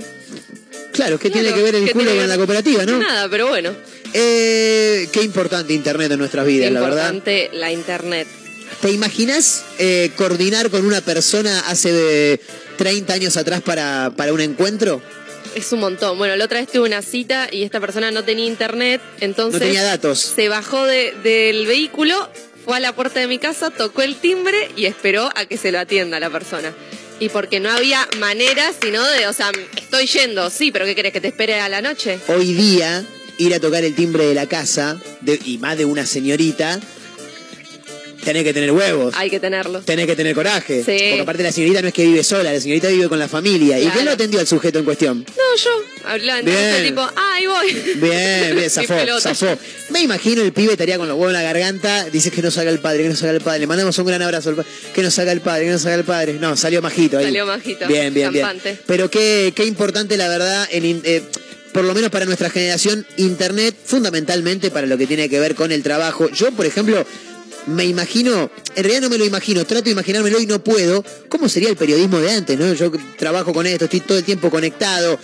Speaker 4: Claro, ¿qué tiene
Speaker 6: Claro,
Speaker 4: que ver el
Speaker 6: ¿qué
Speaker 4: culo
Speaker 6: tiene
Speaker 4: con
Speaker 6: ver?
Speaker 4: la cooperativa, no?
Speaker 6: Nada, pero bueno.
Speaker 4: Eh, qué importante Internet en nuestras vidas, la verdad.
Speaker 6: Importante la internet.
Speaker 4: ¿Te imaginas eh, coordinar con una persona hace eh, 30 años atrás para, para un encuentro?
Speaker 6: Es un montón. Bueno, la otra vez tuve una cita y esta persona no tenía internet, entonces
Speaker 4: No tenía datos.
Speaker 6: se bajó de- del vehículo, fue a la puerta de mi casa, tocó el timbre y esperó a que se lo atienda la persona. Y porque no había manera, sino de, o sea, estoy yendo, sí, pero ¿qué querés que te espere a la noche?
Speaker 4: Hoy día, ir a tocar el timbre de la casa, de- y más de una señorita, tenés que tener huevos.
Speaker 6: Hay que tenerlo.
Speaker 4: Tenés que tener coraje.
Speaker 6: Sí.
Speaker 4: Porque aparte la señorita no es que vive sola, la señorita vive con la familia. ¿Y
Speaker 6: Claro.
Speaker 4: quién lo atendió al sujeto en cuestión?
Speaker 6: No, yo. Entonces
Speaker 4: Bien.
Speaker 6: tipo, ah, ahí voy.
Speaker 4: Bien, bien, zafó. Me imagino el pibe estaría con los huevos en la garganta, dices que no salga el padre, que no salga el padre. Le mandamos un gran abrazo al pa- que no salga el padre, que no salga el padre. No, salió majito ahí.
Speaker 6: Salió majito,
Speaker 4: Bien, bien, bien.
Speaker 6: campante.
Speaker 4: Pero qué, qué importante la verdad, en, eh, por lo menos para nuestra generación, internet, fundamentalmente para lo que tiene que ver con el trabajo. Yo, por ejemplo, me imagino, en realidad no me lo imagino, trato de imaginármelo y no puedo, ¿cómo sería el periodismo de antes? ¿no? Yo trabajo con esto, estoy todo el tiempo conectado.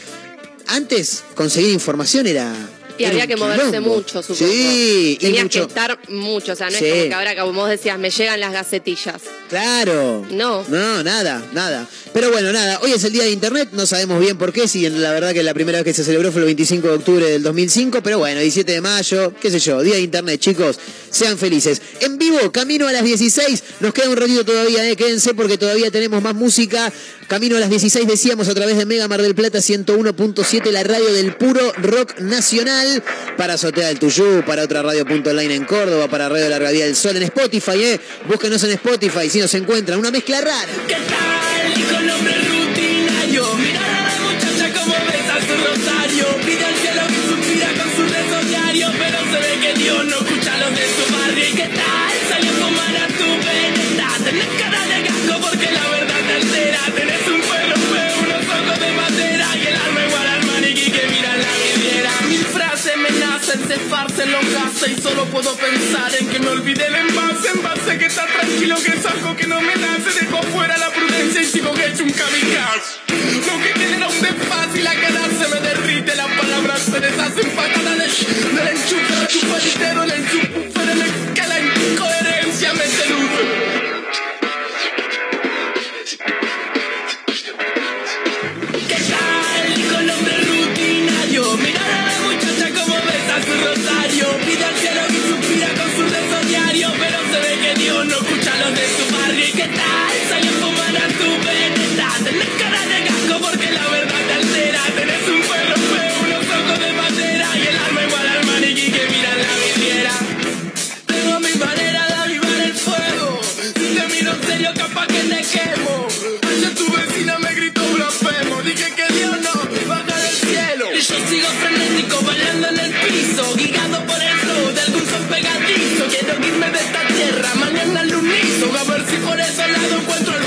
Speaker 4: Antes conseguir información era.
Speaker 6: Y había que moverse
Speaker 4: quilombo.
Speaker 6: mucho, supongo.
Speaker 4: Sí, y
Speaker 6: Tenías
Speaker 4: mucho.
Speaker 6: que estar mucho, o sea, no
Speaker 4: Sí.
Speaker 6: es como que ahora, como vos decías, me llegan las gacetillas.
Speaker 4: Claro.
Speaker 6: No.
Speaker 4: No, nada, nada. Pero bueno, nada, hoy es el día de Internet, no sabemos bien por qué, si la verdad que la primera vez que se celebró fue el 25 de octubre del 2005, pero bueno, 17 de mayo, qué sé yo, día de Internet, chicos, sean felices. En vivo, camino a las 16, nos queda un ratito todavía, eh, quédense porque todavía tenemos más música. Camino a las 16 decíamos a través de Mega Mar del Plata 101.7, la radio del puro rock nacional, para Azotea del Tuyú, para otra radio.online en Córdoba, para Radio Larga Vía del Sol en Spotify, eh. Búsquenos en Spotify si nos encuentran, una mezcla rara.
Speaker 9: Se esparcen los gases. Y solo puedo pensar en que me olvide el envase. Envase que está tranquilo, que es algo que no me nace. Dejo fuera la prudencia y sigo que he hecho un kamikaze. Lo que genera un desfase y la cara se me derrite. Las palabras se deshacen patadas del, enchufe, del chuparitero, del enchufe, del que la se ve que Dios no escucha los de su barrio. ¿Y qué tal? Salió a fumar a tu veneta. Tenés cara de casco porque la verdad te altera. Tenés un perro feo, unos ojos de madera. Y el alma igual al maniquí que mira en la vidriera. Tengo mi manera de avivar el fuego. Si te miro en serio, capaz que te quemo. Ayer tu vecina me gritó blasfemo. Dije que Dios no baja del cielo. Y yo sigo frenético, bailando en el piso. Guiado por el flow de algún son pegadizo. Quiero irme de esta
Speaker 11: corazón a
Speaker 1: ver si por ese lado encuentro el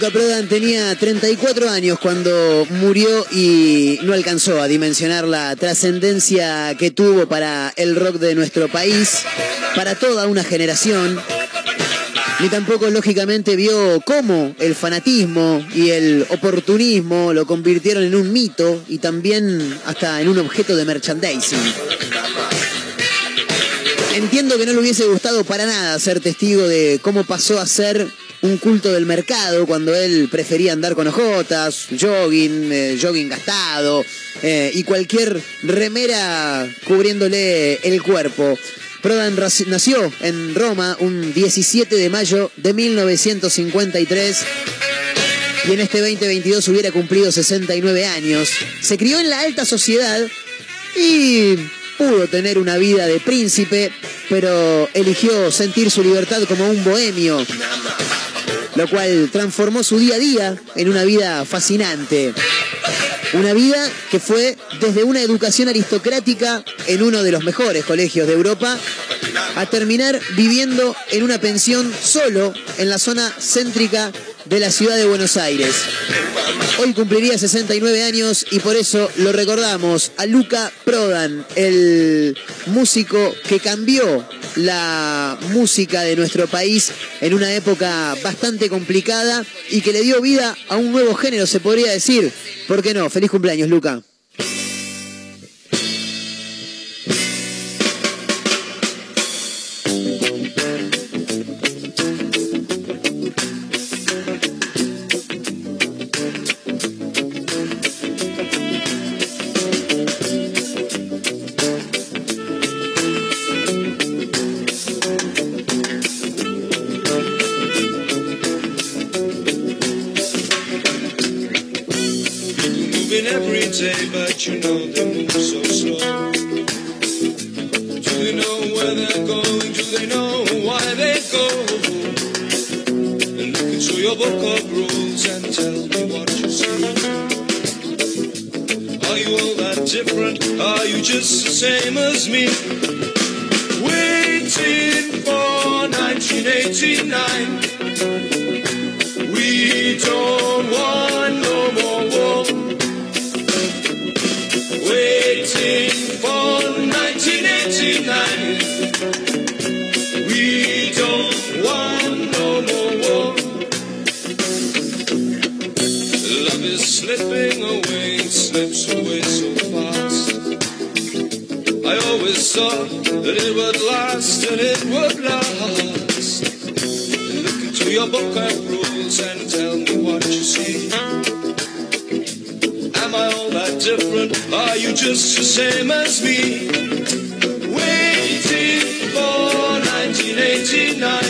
Speaker 4: Luca Prodan tenía 34 años cuando murió y no alcanzó a dimensionar la trascendencia que tuvo para el rock de nuestro país, para toda una generación, ni tampoco lógicamente vio cómo el fanatismo y el oportunismo lo convirtieron en un mito y también hasta en un objeto de merchandising. Entiendo que no le hubiese gustado para nada ser testigo de cómo pasó a ser un culto del mercado cuando él prefería andar con ojotas, jogging, eh, jogging gastado eh, y cualquier remera cubriéndole el cuerpo. Prodan nació en Roma un 17 de mayo de 1953 y en este 2022 hubiera cumplido 69 años. Se crió en la alta sociedad y pudo tener una vida de príncipe, pero eligió sentir su libertad como un bohemio, lo cual transformó su día a día en una vida fascinante. Una vida que fue desde una educación aristocrática en uno de los mejores colegios de Europa a terminar viviendo en una pensión solo en la zona céntrica de la ciudad de Buenos Aires. Hoy cumpliría 69 años y por eso lo recordamos a Luca Prodan, el músico que cambió la música de nuestro país en una época bastante complicada y que le dio vida a un nuevo género, se podría decir. ¿Por qué no? Feliz cumpleaños, Luca.
Speaker 7: Different? Are you just the same as me? Waiting for 1989. We don't want no more war. Waiting for 1989. Thought that it would last and it would last. Look into your book of rules and tell me what you see. Am I all that different? Are you just the same as me? Waiting for 1989.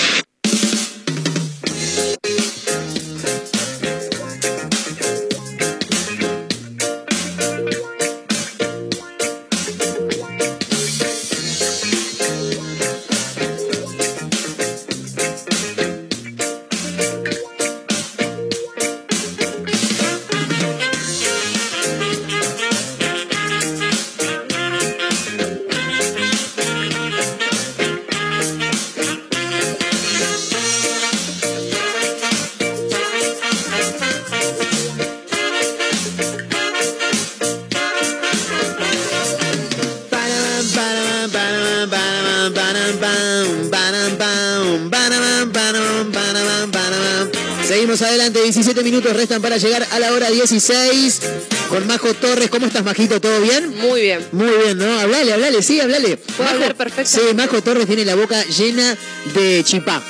Speaker 4: 17 minutos restan para llegar a la hora 16 con Majo Torres. ¿Cómo estás, Majito? ¿Todo bien?
Speaker 6: Muy bien.
Speaker 4: Muy bien, ¿no? Hablale, hablale, sí, hablale.
Speaker 6: Puedo
Speaker 4: Majo-
Speaker 6: hablar perfecto.
Speaker 4: Sí, Majo Torres tiene la boca llena de chipá.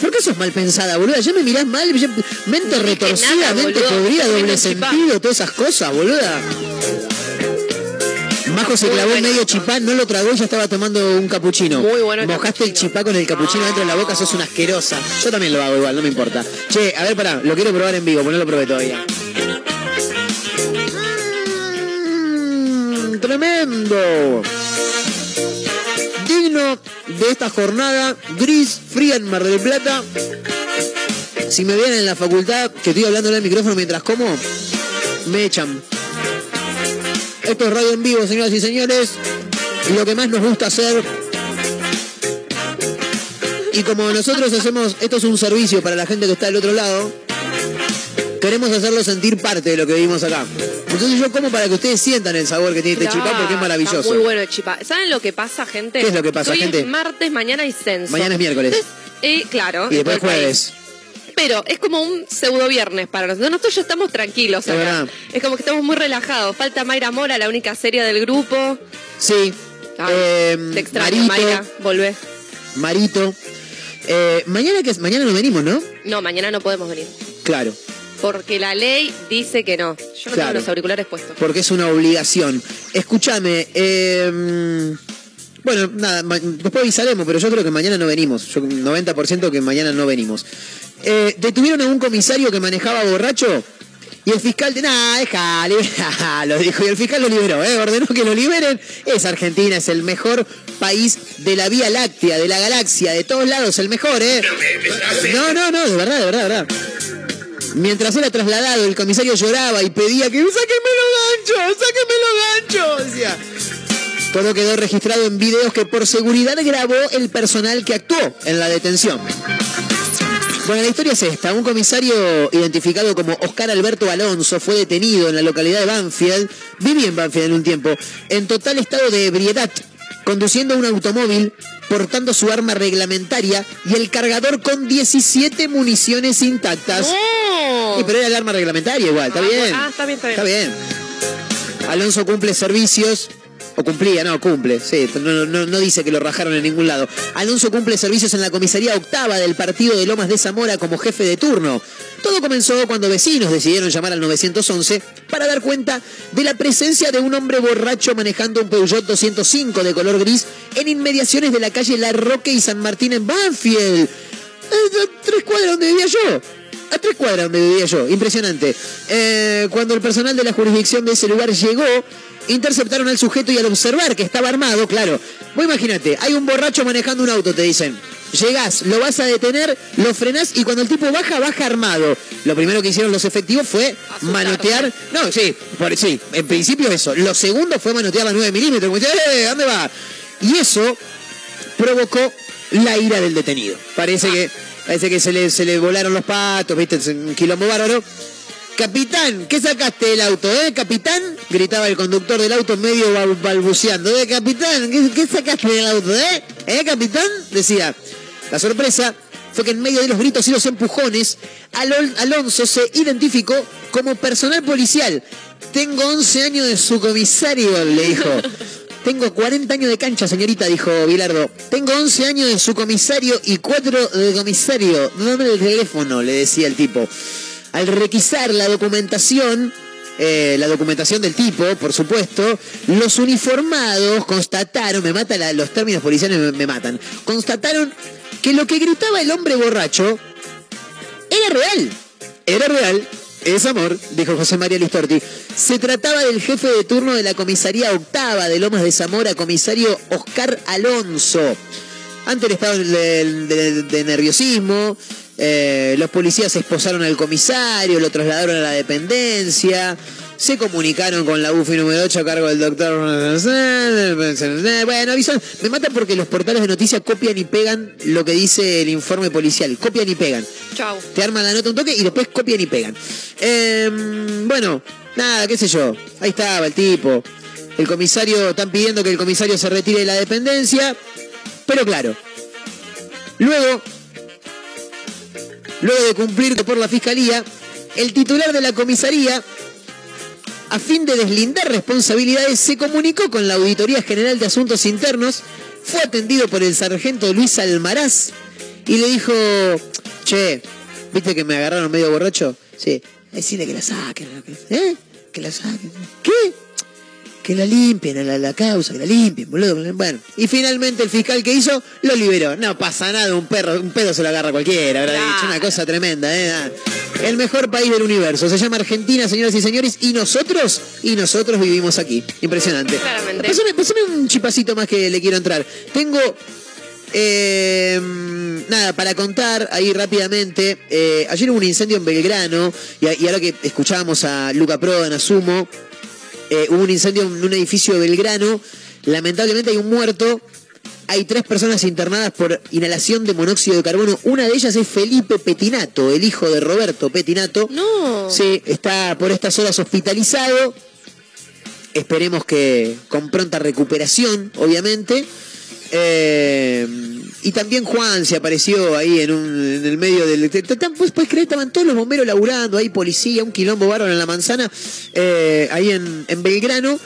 Speaker 4: ¿Por qué sos mal pensada, boluda? Ya me mirás mal, mente retorcida,
Speaker 6: nada,
Speaker 4: mente podrida, doble sentido, todas esas cosas, boluda. Se clavó medio chipá, no lo tragó y ya estaba tomando un capuchino.
Speaker 6: Muy bueno el
Speaker 4: Mojaste el chipá con el capuchino dentro de la boca, sos una asquerosa. Yo también lo hago igual, no me importa. Che, a ver, pará, lo quiero probar en vivo, pues no lo probé todavía. Mm, tremendo. Digno de esta jornada gris, fría en Mar del Plata. Si me ven en la facultad que estoy hablando en el micrófono mientras como, me echan. Esto es radio en vivo, señoras y señores. Y lo que más nos gusta hacer. Y como nosotros hacemos, esto es un servicio para la gente que está del otro lado, queremos hacerlo sentir parte de lo que vivimos acá. Entonces yo como para que ustedes sientan el sabor que tiene este chipá porque es
Speaker 6: Está
Speaker 4: maravilloso.
Speaker 6: muy bueno el chipá. ¿Saben lo que pasa, gente?
Speaker 4: ¿Qué es lo que pasa,
Speaker 6: Hoy
Speaker 4: gente?
Speaker 6: es martes, mañana hay censo.
Speaker 4: Mañana es miércoles.
Speaker 6: Entonces, eh, claro.
Speaker 4: Y después jueves.
Speaker 6: Pero es como un pseudo viernes para nosotros. Nosotros ya estamos tranquilos
Speaker 4: Es
Speaker 6: acá.
Speaker 4: verdad.
Speaker 6: Es como que estamos muy relajados. Falta Mayra Mora, la única serie del grupo.
Speaker 4: Sí. Eh,
Speaker 6: te extraño,
Speaker 4: Marito,
Speaker 6: Mayra. Volvé.
Speaker 4: Marito. Eh, mañana que mañana no venimos, ¿no?
Speaker 6: No, mañana no podemos venir.
Speaker 4: Claro.
Speaker 6: Porque la ley dice que no. Yo no
Speaker 4: Claro.
Speaker 6: tengo los auriculares puestos.
Speaker 4: porque es una obligación. Escúchame, eh, bueno, nada, después avisaremos, pero yo creo que mañana no venimos. Yo 90% que mañana no venimos. Eh, detuvieron a un comisario que manejaba borracho y el fiscal de nah, déjale, lo dijo y el fiscal lo liberó, ¿eh? ordenó que lo liberen. Es Argentina, es el mejor país de la Vía Láctea, de la galaxia, de todos lados, el mejor, ¿eh? No, no, no, de verdad, de verdad, de verdad. Mientras era trasladado, el comisario lloraba y pedía que sáquenme los ganchos, sáquenme los ganchos, decía. Todo quedó registrado en videos que por seguridad grabó el personal que actuó en la detención. Bueno, la historia es esta. Un comisario identificado como Oscar Alberto Alonso fue detenido en la localidad de Banfield, vivía en Banfield en un tiempo, en total estado de ebriedad, conduciendo un automóvil, portando su arma reglamentaria y el cargador con 17 municiones intactas. Sí, pero era el arma reglamentaria igual, está
Speaker 6: Ah,
Speaker 4: bien.
Speaker 6: ah, está bien, está bien.
Speaker 4: Está bien. Alonso cumple servicios. O cumplía, no, cumple, sí, no, no- no dice que lo rajaron en ningún lado. Alonso cumple servicios en la comisaría octava del partido de Lomas de Zamora como jefe de turno. Todo comenzó cuando vecinos decidieron llamar al 911 para dar cuenta de la presencia de un hombre borracho manejando un Peugeot 205 de color gris en inmediaciones de la calle La Roque y San Martín en Banfield. A tres cuadras donde vivía yo. A tres cuadras donde vivía yo. Impresionante. Eh, cuando el personal de la jurisdicción de ese lugar llegó, interceptaron al sujeto y al observar que estaba armado, claro. Vos imagínate, hay un borracho manejando un auto, te dicen. Llegás, lo vas a detener, lo frenás y cuando el tipo baja, baja armado. Lo primero que hicieron los efectivos fue manotear. No, sí, por, sí, en principio eso. Lo segundo fue manotear la 9 milímetros. diciendo, ¡Eh, ¿dónde va? Y eso provocó la ira del detenido. Parece que, parece que se le, se le volaron los patos, viste, un quilombo bárbaro. Capitán, ¿qué sacaste del auto, eh, capitán? Gritaba el conductor del auto medio bal- balbuceando. Eh, capitán, ¿qué, qué sacaste del auto, eh? ¿Eh, capitán? Decía. La sorpresa fue que en medio de los gritos y los empujones, Alon- Alonso se identificó como personal policial. Tengo 11 años de su comisario, le dijo. Tengo 40 años de cancha, señorita, dijo Bilardo. Tengo 11 años de su comisario y 4 de comisario. Dame el teléfono, le decía el tipo. Al requisar la documentación, eh, la documentación del tipo, por supuesto, los uniformados constataron, me mata la- los términos policiales, me, matan, constataron que lo que gritaba el hombre borracho era real. Era real. Es amor, dijo José María Listorti. Se trataba del jefe de turno de la comisaría octava de Lomas de Zamora, comisario Oscar Alonso. Ante el estado de- de nerviosismo, eh, los policías esposaron al comisario, lo trasladaron a la dependencia, se comunicaron con la UFI número 8 a cargo del doctor... Bueno, avisan. Me mata porque los portales de noticias copian y pegan lo que dice el informe policial. Copian y pegan.
Speaker 6: Chau.
Speaker 4: Te arman la nota un toque y después copian y pegan. Em, bueno, nada, qué sé yo. Ahí estaba el tipo. El comisario, están pidiendo que el comisario se retire de la dependencia. Pero claro. Luego, Luego de cumplir por la fiscalía, el titular de la comisaría, a fin de deslindar responsabilidades, se comunicó con la Auditoría General de Asuntos Internos, fue atendido por el sargento Luis Almaraz y le dijo, che, ¿viste que me agarraron medio borracho? Sí, decirle que la saquen, ¿eh? Que la saquen. ¿Qué? Que la limpien a la, la causa, que la limpien, boludo. Bueno, y finalmente el fiscal que hizo lo liberó. No pasa nada, un perro, un pedo se lo agarra cualquiera, habrá dicho. Una cosa tremenda, ¿eh? El mejor país del universo. Se llama Argentina, señoras y señores, y nosotros, y nosotros vivimos aquí. Impresionante.
Speaker 6: Claramente.
Speaker 4: Pásame, pásame un chipacito más que le quiero entrar. Tengo eh, nada, para contar ahí rápidamente, eh, ayer hubo un incendio en Belgrano y, y ahora que escuchábamos a Luca Prodan, asumo, eh, hubo un incendio en un edificio de Belgrano, lamentablemente hay un muerto, hay tres personas internadas por inhalación de monóxido de carbono, una de ellas es Felipe Petinato, el hijo de Roberto Petinato.
Speaker 6: No.
Speaker 4: Sí, está por estas horas hospitalizado. Esperemos que con pronta recuperación, obviamente. Eh, y también Juan se apareció ahí en, un, en el medio del. Pues puedes creer, estaban todos los bomberos laburando, ahí policía, un quilombo bárbaro en la manzana, eh, ahí en, en Belgrano.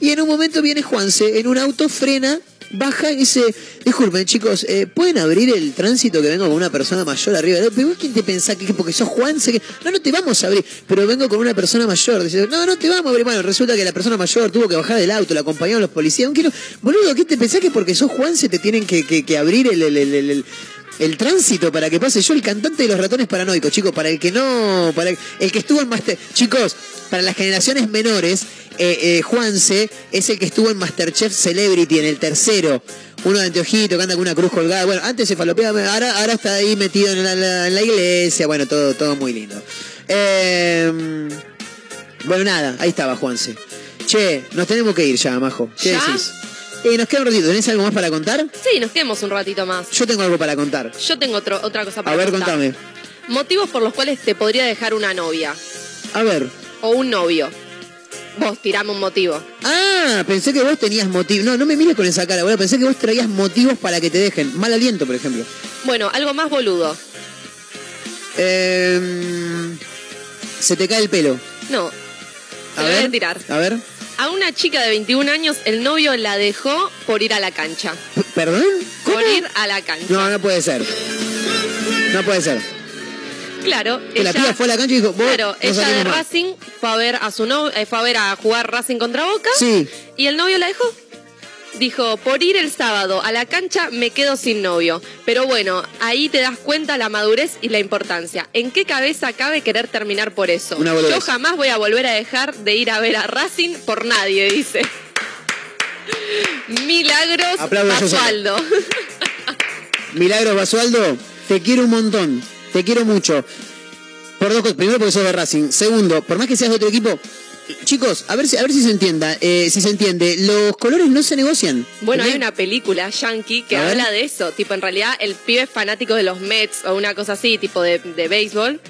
Speaker 4: Y en un momento viene Juanse en un auto, frena, baja y dice: Disculpen, chicos, eh, ¿pueden abrir el tránsito que vengo con una persona mayor arriba? Pero vos quién te pensás que porque sos Juanse que. No, no te vamos a abrir, pero vengo con una persona mayor. Dice, no, no te vamos a abrir. Bueno, resulta que la persona mayor tuvo que bajar del auto, la acompañaron los policías. Un kilo. Boludo, ¿qué te pensás que porque sos Juanse te tienen que, que- que abrir el- el- el- el- el, tránsito para que pase yo el cantante de los ratones paranoicos, chicos, para el que no, para el, el que estuvo en Master, chicos, para las generaciones menores, eh, eh, Juanse es el que estuvo en Masterchef Celebrity en el tercero, uno de anteojito que anda con una cruz colgada, bueno, antes se falopeaba, ahora, ahora está ahí metido en la, la- en la iglesia, bueno, todo, todo muy lindo. Eh, bueno, nada, ahí estaba Juanse. Che, nos tenemos que ir ya, Majo. ¿Qué
Speaker 6: ¿Ya?
Speaker 4: decís? Eh, nos queda un ratito, ¿tenés algo más para contar?
Speaker 6: Sí, nos quedemos un ratito más.
Speaker 4: Yo tengo algo para contar.
Speaker 6: Yo tengo otro, otra cosa para
Speaker 4: A ver,
Speaker 6: contar.
Speaker 4: contame.
Speaker 6: Motivos por los cuales te podría dejar una novia
Speaker 4: A ver.
Speaker 6: o un novio. Vos tirame un motivo.
Speaker 4: Ah, pensé que vos tenías motivos. No, no me mires con esa cara, boludo. Pensé que vos traías motivos para que te dejen. Mal aliento, por ejemplo.
Speaker 6: Bueno, algo más boludo.
Speaker 4: Eh, se te cae el pelo.
Speaker 6: No.
Speaker 4: A
Speaker 6: lo voy
Speaker 4: ver.
Speaker 6: a tirar.
Speaker 4: A ver.
Speaker 6: A una chica de 21 años, el novio la dejó por ir a la cancha.
Speaker 4: ¿Perdón? ¿Cómo?
Speaker 6: Por ir a la cancha.
Speaker 4: No, no puede ser. No puede ser.
Speaker 6: Claro,
Speaker 4: Que la piba fue a la cancha y dijo, vos
Speaker 6: Claro,
Speaker 4: no
Speaker 6: ella de. Racing fue a ver a su novio, eh, fue a ver a jugar Racing contra Boca.
Speaker 4: Sí.
Speaker 6: Y el novio la dejó. Dijo, por ir el sábado a la cancha me quedo sin novio. Pero bueno, ahí te das cuenta la madurez y la importancia. ¿En qué cabeza cabe querer terminar por eso? Yo jamás voy a volver a dejar de ir a ver a Racing por nadie, dice. Milagros. Basualdo.
Speaker 4: Milagros Basualdo, te quiero un montón. Te quiero mucho. Por dos cosas. Primero porque sos de Racing. Segundo, por más que seas de otro equipo. Chicos, a ver si, a ver si se entienda, eh, si se entiende. Los colores no se negocian.
Speaker 6: Bueno, hay
Speaker 4: ¿Entendés?
Speaker 6: una película yankee que
Speaker 4: A ver.
Speaker 6: habla de eso. Tipo, en realidad, el pibe es fanático de los Mets o una cosa así, tipo de, de béisbol.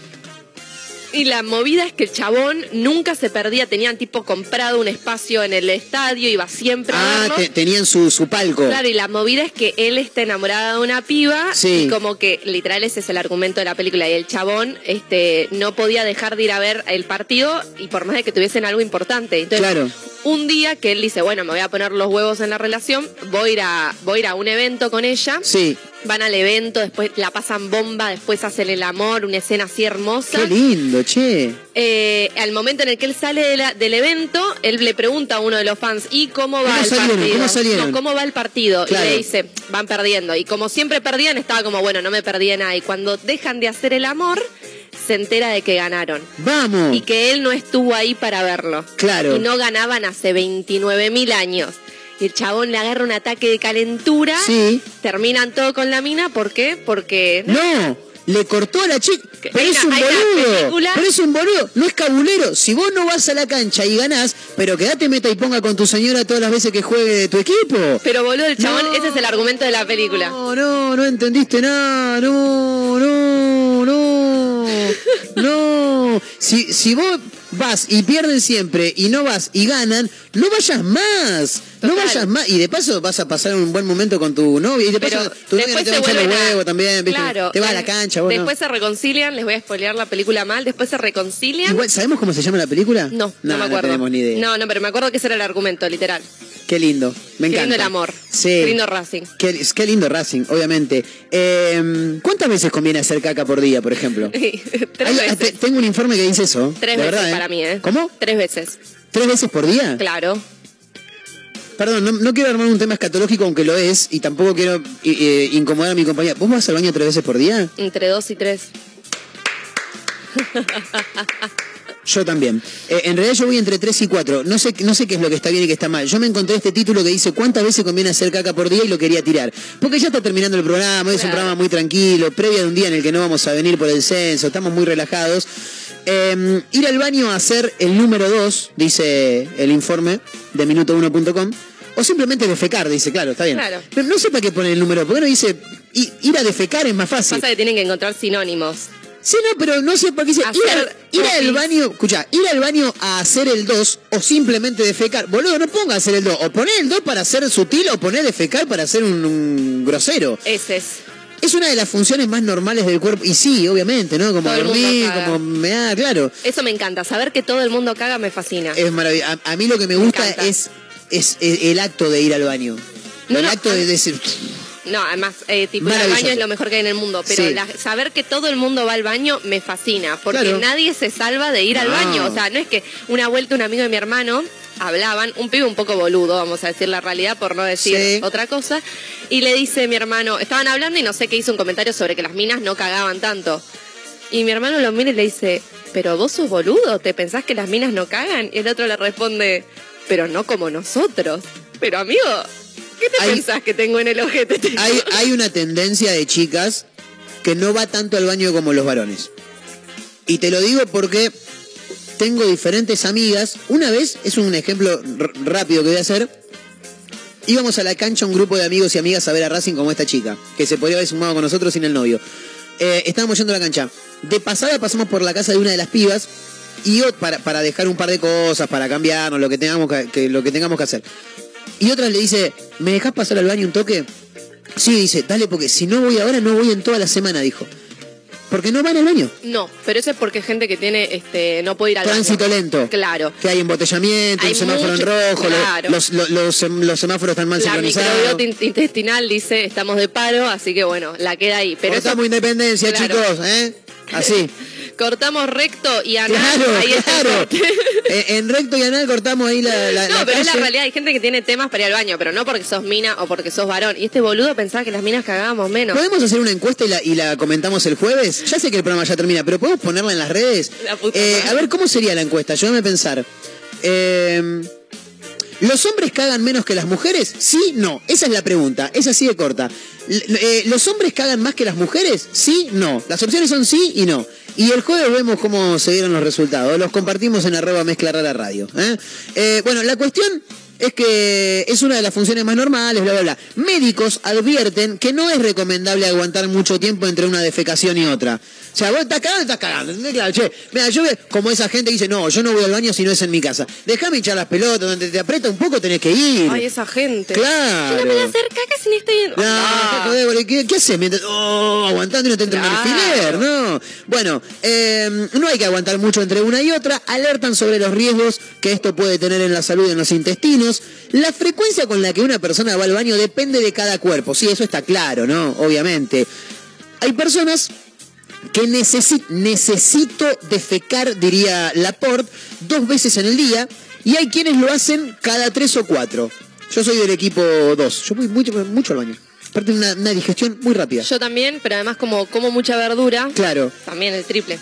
Speaker 6: Y la movida es que el chabón nunca se perdía, tenían tipo comprado un espacio en el estadio, iba siempre a
Speaker 4: Ah,
Speaker 6: verlo.
Speaker 4: te- tenían su, su palco.
Speaker 6: Claro, y la movida es que él está enamorado de una piba
Speaker 4: Sí.
Speaker 6: y como que literal ese es el argumento de la película y el chabón este no podía dejar de ir a ver el partido y por más de que tuviesen algo importante. Entonces,
Speaker 4: Claro.
Speaker 6: un día que él dice, bueno, me voy a poner los huevos en la relación, voy a ir a, voy a, ir a un evento con ella.
Speaker 4: Sí.
Speaker 6: Van al evento, después la pasan bomba, después hacen el amor, una escena así hermosa.
Speaker 4: Qué lindo, che.
Speaker 6: Eh, al momento en el que él sale de la- del evento, él le pregunta a uno de los fans, ¿y cómo va
Speaker 4: ¿Cómo
Speaker 6: el
Speaker 4: salieron?
Speaker 6: partido?
Speaker 4: ¿Cómo salieron?
Speaker 6: No, ¿cómo va el partido?
Speaker 4: Claro.
Speaker 6: Y le dice, van perdiendo. Y como siempre perdían, estaba como, bueno, no me perdí de nada. Y cuando dejan de hacer el amor, se entera de que ganaron.
Speaker 4: Vamos.
Speaker 6: Y que él no estuvo ahí para verlo.
Speaker 4: Claro.
Speaker 6: Y no ganaban hace 29 mil años. Y el chabón le agarra un ataque de calentura.
Speaker 4: Sí.
Speaker 6: Terminan todo con la mina. ¿Por qué? Porque...
Speaker 4: No, le cortó a la chica. Pero es un boludo. Pero es un boludo. No es cabulero. Si vos no vas a la cancha y ganás, pero quedate meta y ponga con tu señora todas las veces que juegue tu equipo.
Speaker 6: Pero boludo, el chabón,
Speaker 4: No.
Speaker 6: ese es el argumento de la película.
Speaker 4: No, no, no entendiste nada. No, no, no. no. Si, si vos vas y pierden siempre y no vas y ganan, no vayas más. No vayas más. Y de paso vas a pasar un buen momento con tu novia. Y de paso tu novia no te
Speaker 6: se
Speaker 4: va a echar los
Speaker 6: vuelven a-
Speaker 4: huevos también. ¿viste?
Speaker 6: Claro.
Speaker 4: Te vas a la
Speaker 6: eh,
Speaker 4: cancha, vos no.
Speaker 6: Después se reconcilian, les voy a spoilear la película mal, después se reconcilian.
Speaker 4: Igual, ¿Sabemos cómo se llama la película?
Speaker 6: No, no, me acuerdo.
Speaker 4: No tenemos ni idea.
Speaker 6: No, no, pero me acuerdo que ese era el argumento, literal.
Speaker 4: Qué lindo. Me
Speaker 6: Qué
Speaker 4: encanta.
Speaker 6: lindo el amor.
Speaker 4: Sí.
Speaker 6: Qué lindo Racing.
Speaker 4: Qué, qué lindo Racing, obviamente. Eh, ¿Cuántas veces conviene hacer caca por día, por ejemplo?
Speaker 6: Tres
Speaker 4: Hay-
Speaker 6: veces.
Speaker 4: te- tengo un informe que dice eso.
Speaker 6: Tres veces
Speaker 4: verdad, ¿eh?
Speaker 6: para mí, ¿eh?
Speaker 4: ¿Cómo?
Speaker 6: Tres veces.
Speaker 4: ¿Tres veces por día?
Speaker 6: Claro.
Speaker 4: Perdón, no, no quiero armar un tema escatológico, aunque lo es, y tampoco quiero eh, eh, incomodar a mi compañía. ¿Vos vas al baño tres veces por día?
Speaker 6: Entre dos y tres.
Speaker 4: Yo también. Eh, en realidad yo voy entre 3 y 4. No sé, no sé qué es lo que está bien y qué está mal. Yo me encontré este título que dice cuántas veces conviene hacer caca por día y lo quería tirar. Porque ya está terminando el programa, es un programa muy tranquilo, previa de un día en el que no vamos a venir por el censo, estamos muy relajados. Eh, ir al baño a hacer el número 2, dice el informe de minuto1.com. O simplemente defecar, dice, claro, está bien.
Speaker 6: Claro.
Speaker 4: Pero no sé para qué poner el número, porque no dice ir a defecar es más fácil.
Speaker 6: Pasa que tienen que encontrar sinónimos.
Speaker 4: Sí, no, pero no sé por qué dice ir, al, ir al
Speaker 6: popis.
Speaker 4: baño, escucha, ir al baño a hacer el 2 o simplemente defecar. Boludo, no ponga hacer el 2. O poner el 2 para ser sutil o poner defecar para ser un, un grosero.
Speaker 6: Ese es.
Speaker 4: Es una de las funciones más normales del cuerpo. Y sí, obviamente, ¿no? Como
Speaker 6: Todo
Speaker 4: dormir, como mear, claro.
Speaker 6: Eso me encanta. Saber que todo el mundo caga me fascina.
Speaker 4: Es maravilloso. A, a mí lo que me gusta es, es el, el acto de ir al baño.
Speaker 6: No,
Speaker 4: el
Speaker 6: no,
Speaker 4: acto de decir.
Speaker 6: No, además, eh, tipo, ir al baño es lo mejor que hay en el mundo. Pero
Speaker 4: Sí.
Speaker 6: la- saber que todo el mundo va al baño me fascina. Porque
Speaker 4: Claro.
Speaker 6: nadie se salva de ir al baño. O sea, no es que una vuelta un amigo de mi hermano hablaban, un pibe un poco boludo, vamos a decir la realidad por no decir
Speaker 4: Sí.
Speaker 6: otra cosa. Y le dice mi hermano, estaban hablando y no sé qué hizo un comentario sobre que las minas no cagaban tanto. Y mi hermano lo mira y le dice, pero vos sos boludo, ¿te pensás que las minas no cagan? Y el otro le responde, pero no como nosotros. Pero amigo, ¿qué te
Speaker 4: Hay-
Speaker 6: pensás que tengo en el ojete?
Speaker 4: Hay, hay una tendencia de chicas que no va tanto al baño como los varones. Y te lo digo porque tengo diferentes amigas. Una vez, es un ejemplo rápido que voy a hacer. Íbamos a la cancha un grupo de amigos y amigas a ver a Racing como esta chica, que se podría haber sumado con nosotros sin el novio. Eh, estábamos yendo a la cancha. De pasada pasamos por la casa de una de las pibas y para, para dejar un par de cosas, para cambiarnos, lo que tengamos que, que- lo que tengamos que hacer. Y otra le dice, ¿me dejás pasar al baño un toque? Sí, dice, dale, porque si no voy ahora, no voy en toda la semana, dijo. Porque no van al baño.
Speaker 6: No, pero eso es porque gente que tiene, este, no puede ir al
Speaker 4: Tránsito
Speaker 6: baño.
Speaker 4: lento.
Speaker 6: Claro.
Speaker 4: Que hay embotellamiento,
Speaker 6: Hay
Speaker 4: un semáforo en rojo,
Speaker 6: claro.
Speaker 4: los, los, los sem- los semáforos están mal
Speaker 6: La
Speaker 4: sincronizados.
Speaker 6: microbiota in- intestinal dice, estamos de paro, así que bueno, la queda ahí. Pero eso-
Speaker 4: Cortamos independencia,
Speaker 6: Claro.
Speaker 4: chicos, ¿eh? Así.
Speaker 6: cortamos recto y anal,
Speaker 4: Claro,
Speaker 6: ahí está
Speaker 4: claro.
Speaker 6: corte.
Speaker 4: Eh, en recto y anal cortamos ahí la, la,
Speaker 6: No,
Speaker 4: la
Speaker 6: pero es la realidad, hay gente que tiene temas para ir al baño, pero no porque sos mina o porque sos varón. Y este boludo pensaba que las minas cagábamos menos.
Speaker 4: ¿Podemos hacer una encuesta y la, y la comentamos el jueves? Ya sé que el programa ya termina, pero ¿podemos ponerla en las redes?
Speaker 6: La puta
Speaker 4: Eh, a ver, ¿cómo sería la encuesta? Ayúdame a pensar. Eh, ¿Los hombres cagan menos que las mujeres? Sí, no. Esa es la pregunta. Es así de corta. Eh, ¿Los hombres cagan más que las mujeres? Sí, no. Las opciones son sí y no. Y el jueves vemos cómo se dieron los resultados. Los compartimos en arroba mezcla rara radio. ¿eh? Eh, bueno, la cuestión es que es una de las funciones más normales, bla, bla, bla. Médicos advierten que no es recomendable aguantar mucho tiempo entre una defecación y otra. O sea, vos estás cagando, estás cagando. ¿entendés? Claro, che, mira, yo ve como esa gente que dice, no, yo no voy al baño si no es en mi casa. Déjame hinchar las pelotas, donde te aprieta un poco tenés que ir.
Speaker 6: Ay, esa gente.
Speaker 4: Claro.
Speaker 6: Yo no me voy a hacer caca si no estoy en...
Speaker 4: No,
Speaker 6: Ah.
Speaker 4: qué ¿qué, qué haces? Mientras, oh, aguantando y no te entra
Speaker 6: Claro.
Speaker 4: alfiler, no. Bueno, eh, no hay que aguantar mucho entre una y otra. Alertan sobre los riesgos que esto puede tener en la salud y en los intestinos. La frecuencia con la que una persona va al baño depende de cada cuerpo. Sí, eso está claro, ¿no? Obviamente. Hay personas que necesi- necesito defecar, diría Laporte, dos veces en el día, y hay quienes lo hacen cada tres o cuatro. Yo soy del equipo dos. Yo voy mucho, mucho al baño. Aparte, una, una digestión muy rápida.
Speaker 6: Yo también, pero además como como mucha verdura,
Speaker 4: Claro.
Speaker 6: también el triple.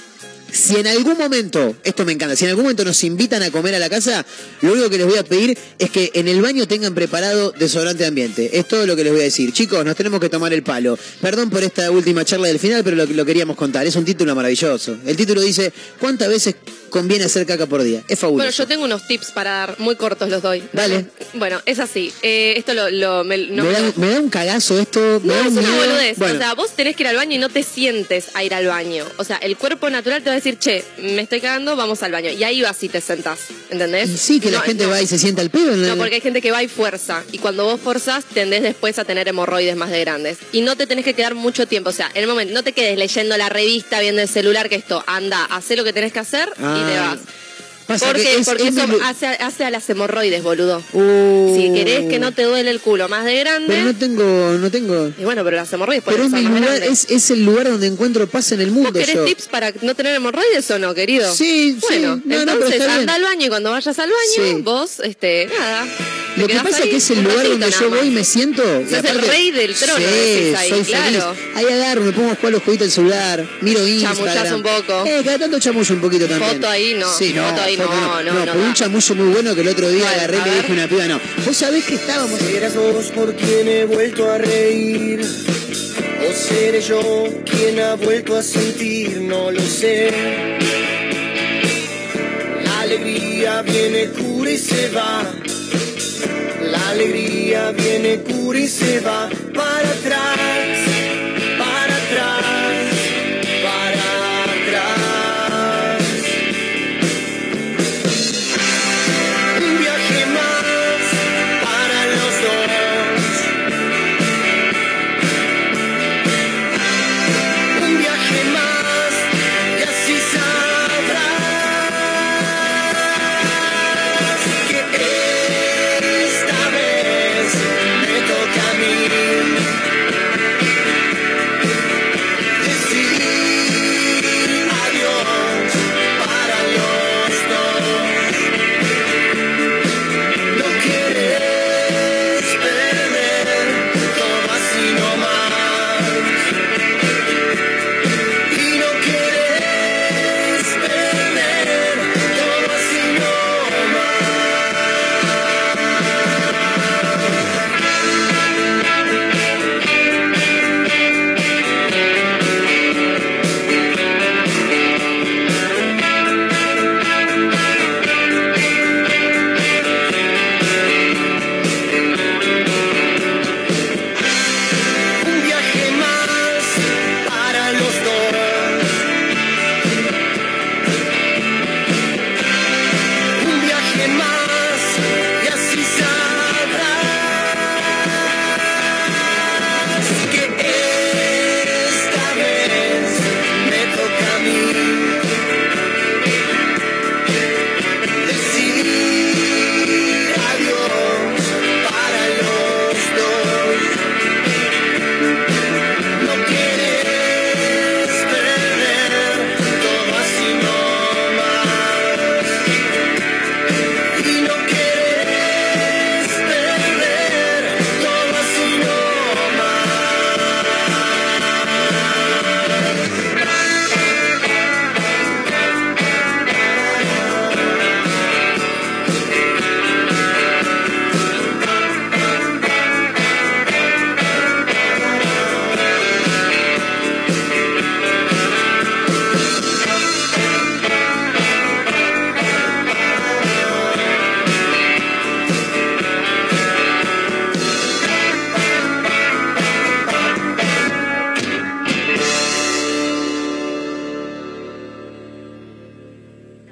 Speaker 4: Si en algún momento, esto me encanta, si en algún momento nos invitan a comer a la casa, lo único que les voy a pedir es que en el baño tengan preparado desodorante de ambiente. Es todo lo que les voy a decir. Chicos, nos tenemos que tomar el palo. Perdón por esta última charla del final, pero lo, lo queríamos contar. Es un título maravilloso. El título dice, ¿cuántas veces conviene hacer caca por día. Es fabuloso.
Speaker 6: Bueno, yo tengo unos tips para dar, muy cortos los doy.
Speaker 4: Dale.
Speaker 6: Bueno, es así. Eh, esto lo, lo- me, no
Speaker 4: me, da, me da un cagazo esto. Me
Speaker 6: No,
Speaker 4: da
Speaker 6: es
Speaker 4: un
Speaker 6: una boludez.
Speaker 4: Bueno,
Speaker 6: O sea, vos tenés que ir al baño y no te sientes a ir al baño. O sea, el cuerpo natural te va a decir, che, me estoy cagando, vamos al baño. Y ahí vas y te sentás. ¿Entendés?
Speaker 4: y sí, que la gente
Speaker 6: no.
Speaker 4: va y se sienta al pedo.
Speaker 6: No, porque hay gente que va y fuerza. Y cuando vos forzás, tendés después a tener hemorroides más de grandes. Y no te tenés que quedar mucho tiempo. O sea, en el momento, no te quedes leyendo la revista, viendo el celular, que esto, anda, hacé lo que tenés que hacer y te
Speaker 4: Ah,
Speaker 6: vas.
Speaker 4: Pasa
Speaker 6: Porque,
Speaker 4: es-
Speaker 6: porque
Speaker 4: es
Speaker 6: eso hace, hace a las hemorroides, boludo.
Speaker 4: Uh,
Speaker 6: Si querés que no te duele el culo más de grande.
Speaker 4: Pero no tengo, no tengo.
Speaker 6: Y bueno, pero las hemorroides
Speaker 4: Pero es, mi lugar, es, es el lugar donde encuentro paz en el mundo.
Speaker 6: ¿Vos querés
Speaker 4: yo.
Speaker 6: tips para no tener hemorroides o no, querido?
Speaker 4: Sí, sí.
Speaker 6: Bueno,
Speaker 4: No, no,
Speaker 6: entonces anda al baño y cuando vayas al baño,
Speaker 4: Sí.
Speaker 6: vos, este, nada.
Speaker 4: Lo que pasa es que es el lugar donde yo voy y me siento.
Speaker 6: Sos el rey del trono,
Speaker 4: Sí,
Speaker 6: ahí,
Speaker 4: soy
Speaker 6: claro.
Speaker 4: feliz. Ahí agarro, me pongo a jugar los jueguitos del celular, miro Instagram.
Speaker 6: Chamullás un poco.
Speaker 4: Eh, cada tanto chamullo un poquito también.
Speaker 6: Foto ahí no,
Speaker 4: Sí, no,
Speaker 6: foto ahí no, no, no
Speaker 4: pero un muy bueno que el otro día agarré y le dije a una piba, no. Vos sabés que estábamos.
Speaker 3: ¿Serás vos por quien he vuelto a reír? ¿O seré yo quien ha vuelto a sentir? No lo sé. La alegría viene, cura y se va. La alegría viene, cura y se va. Para atrás,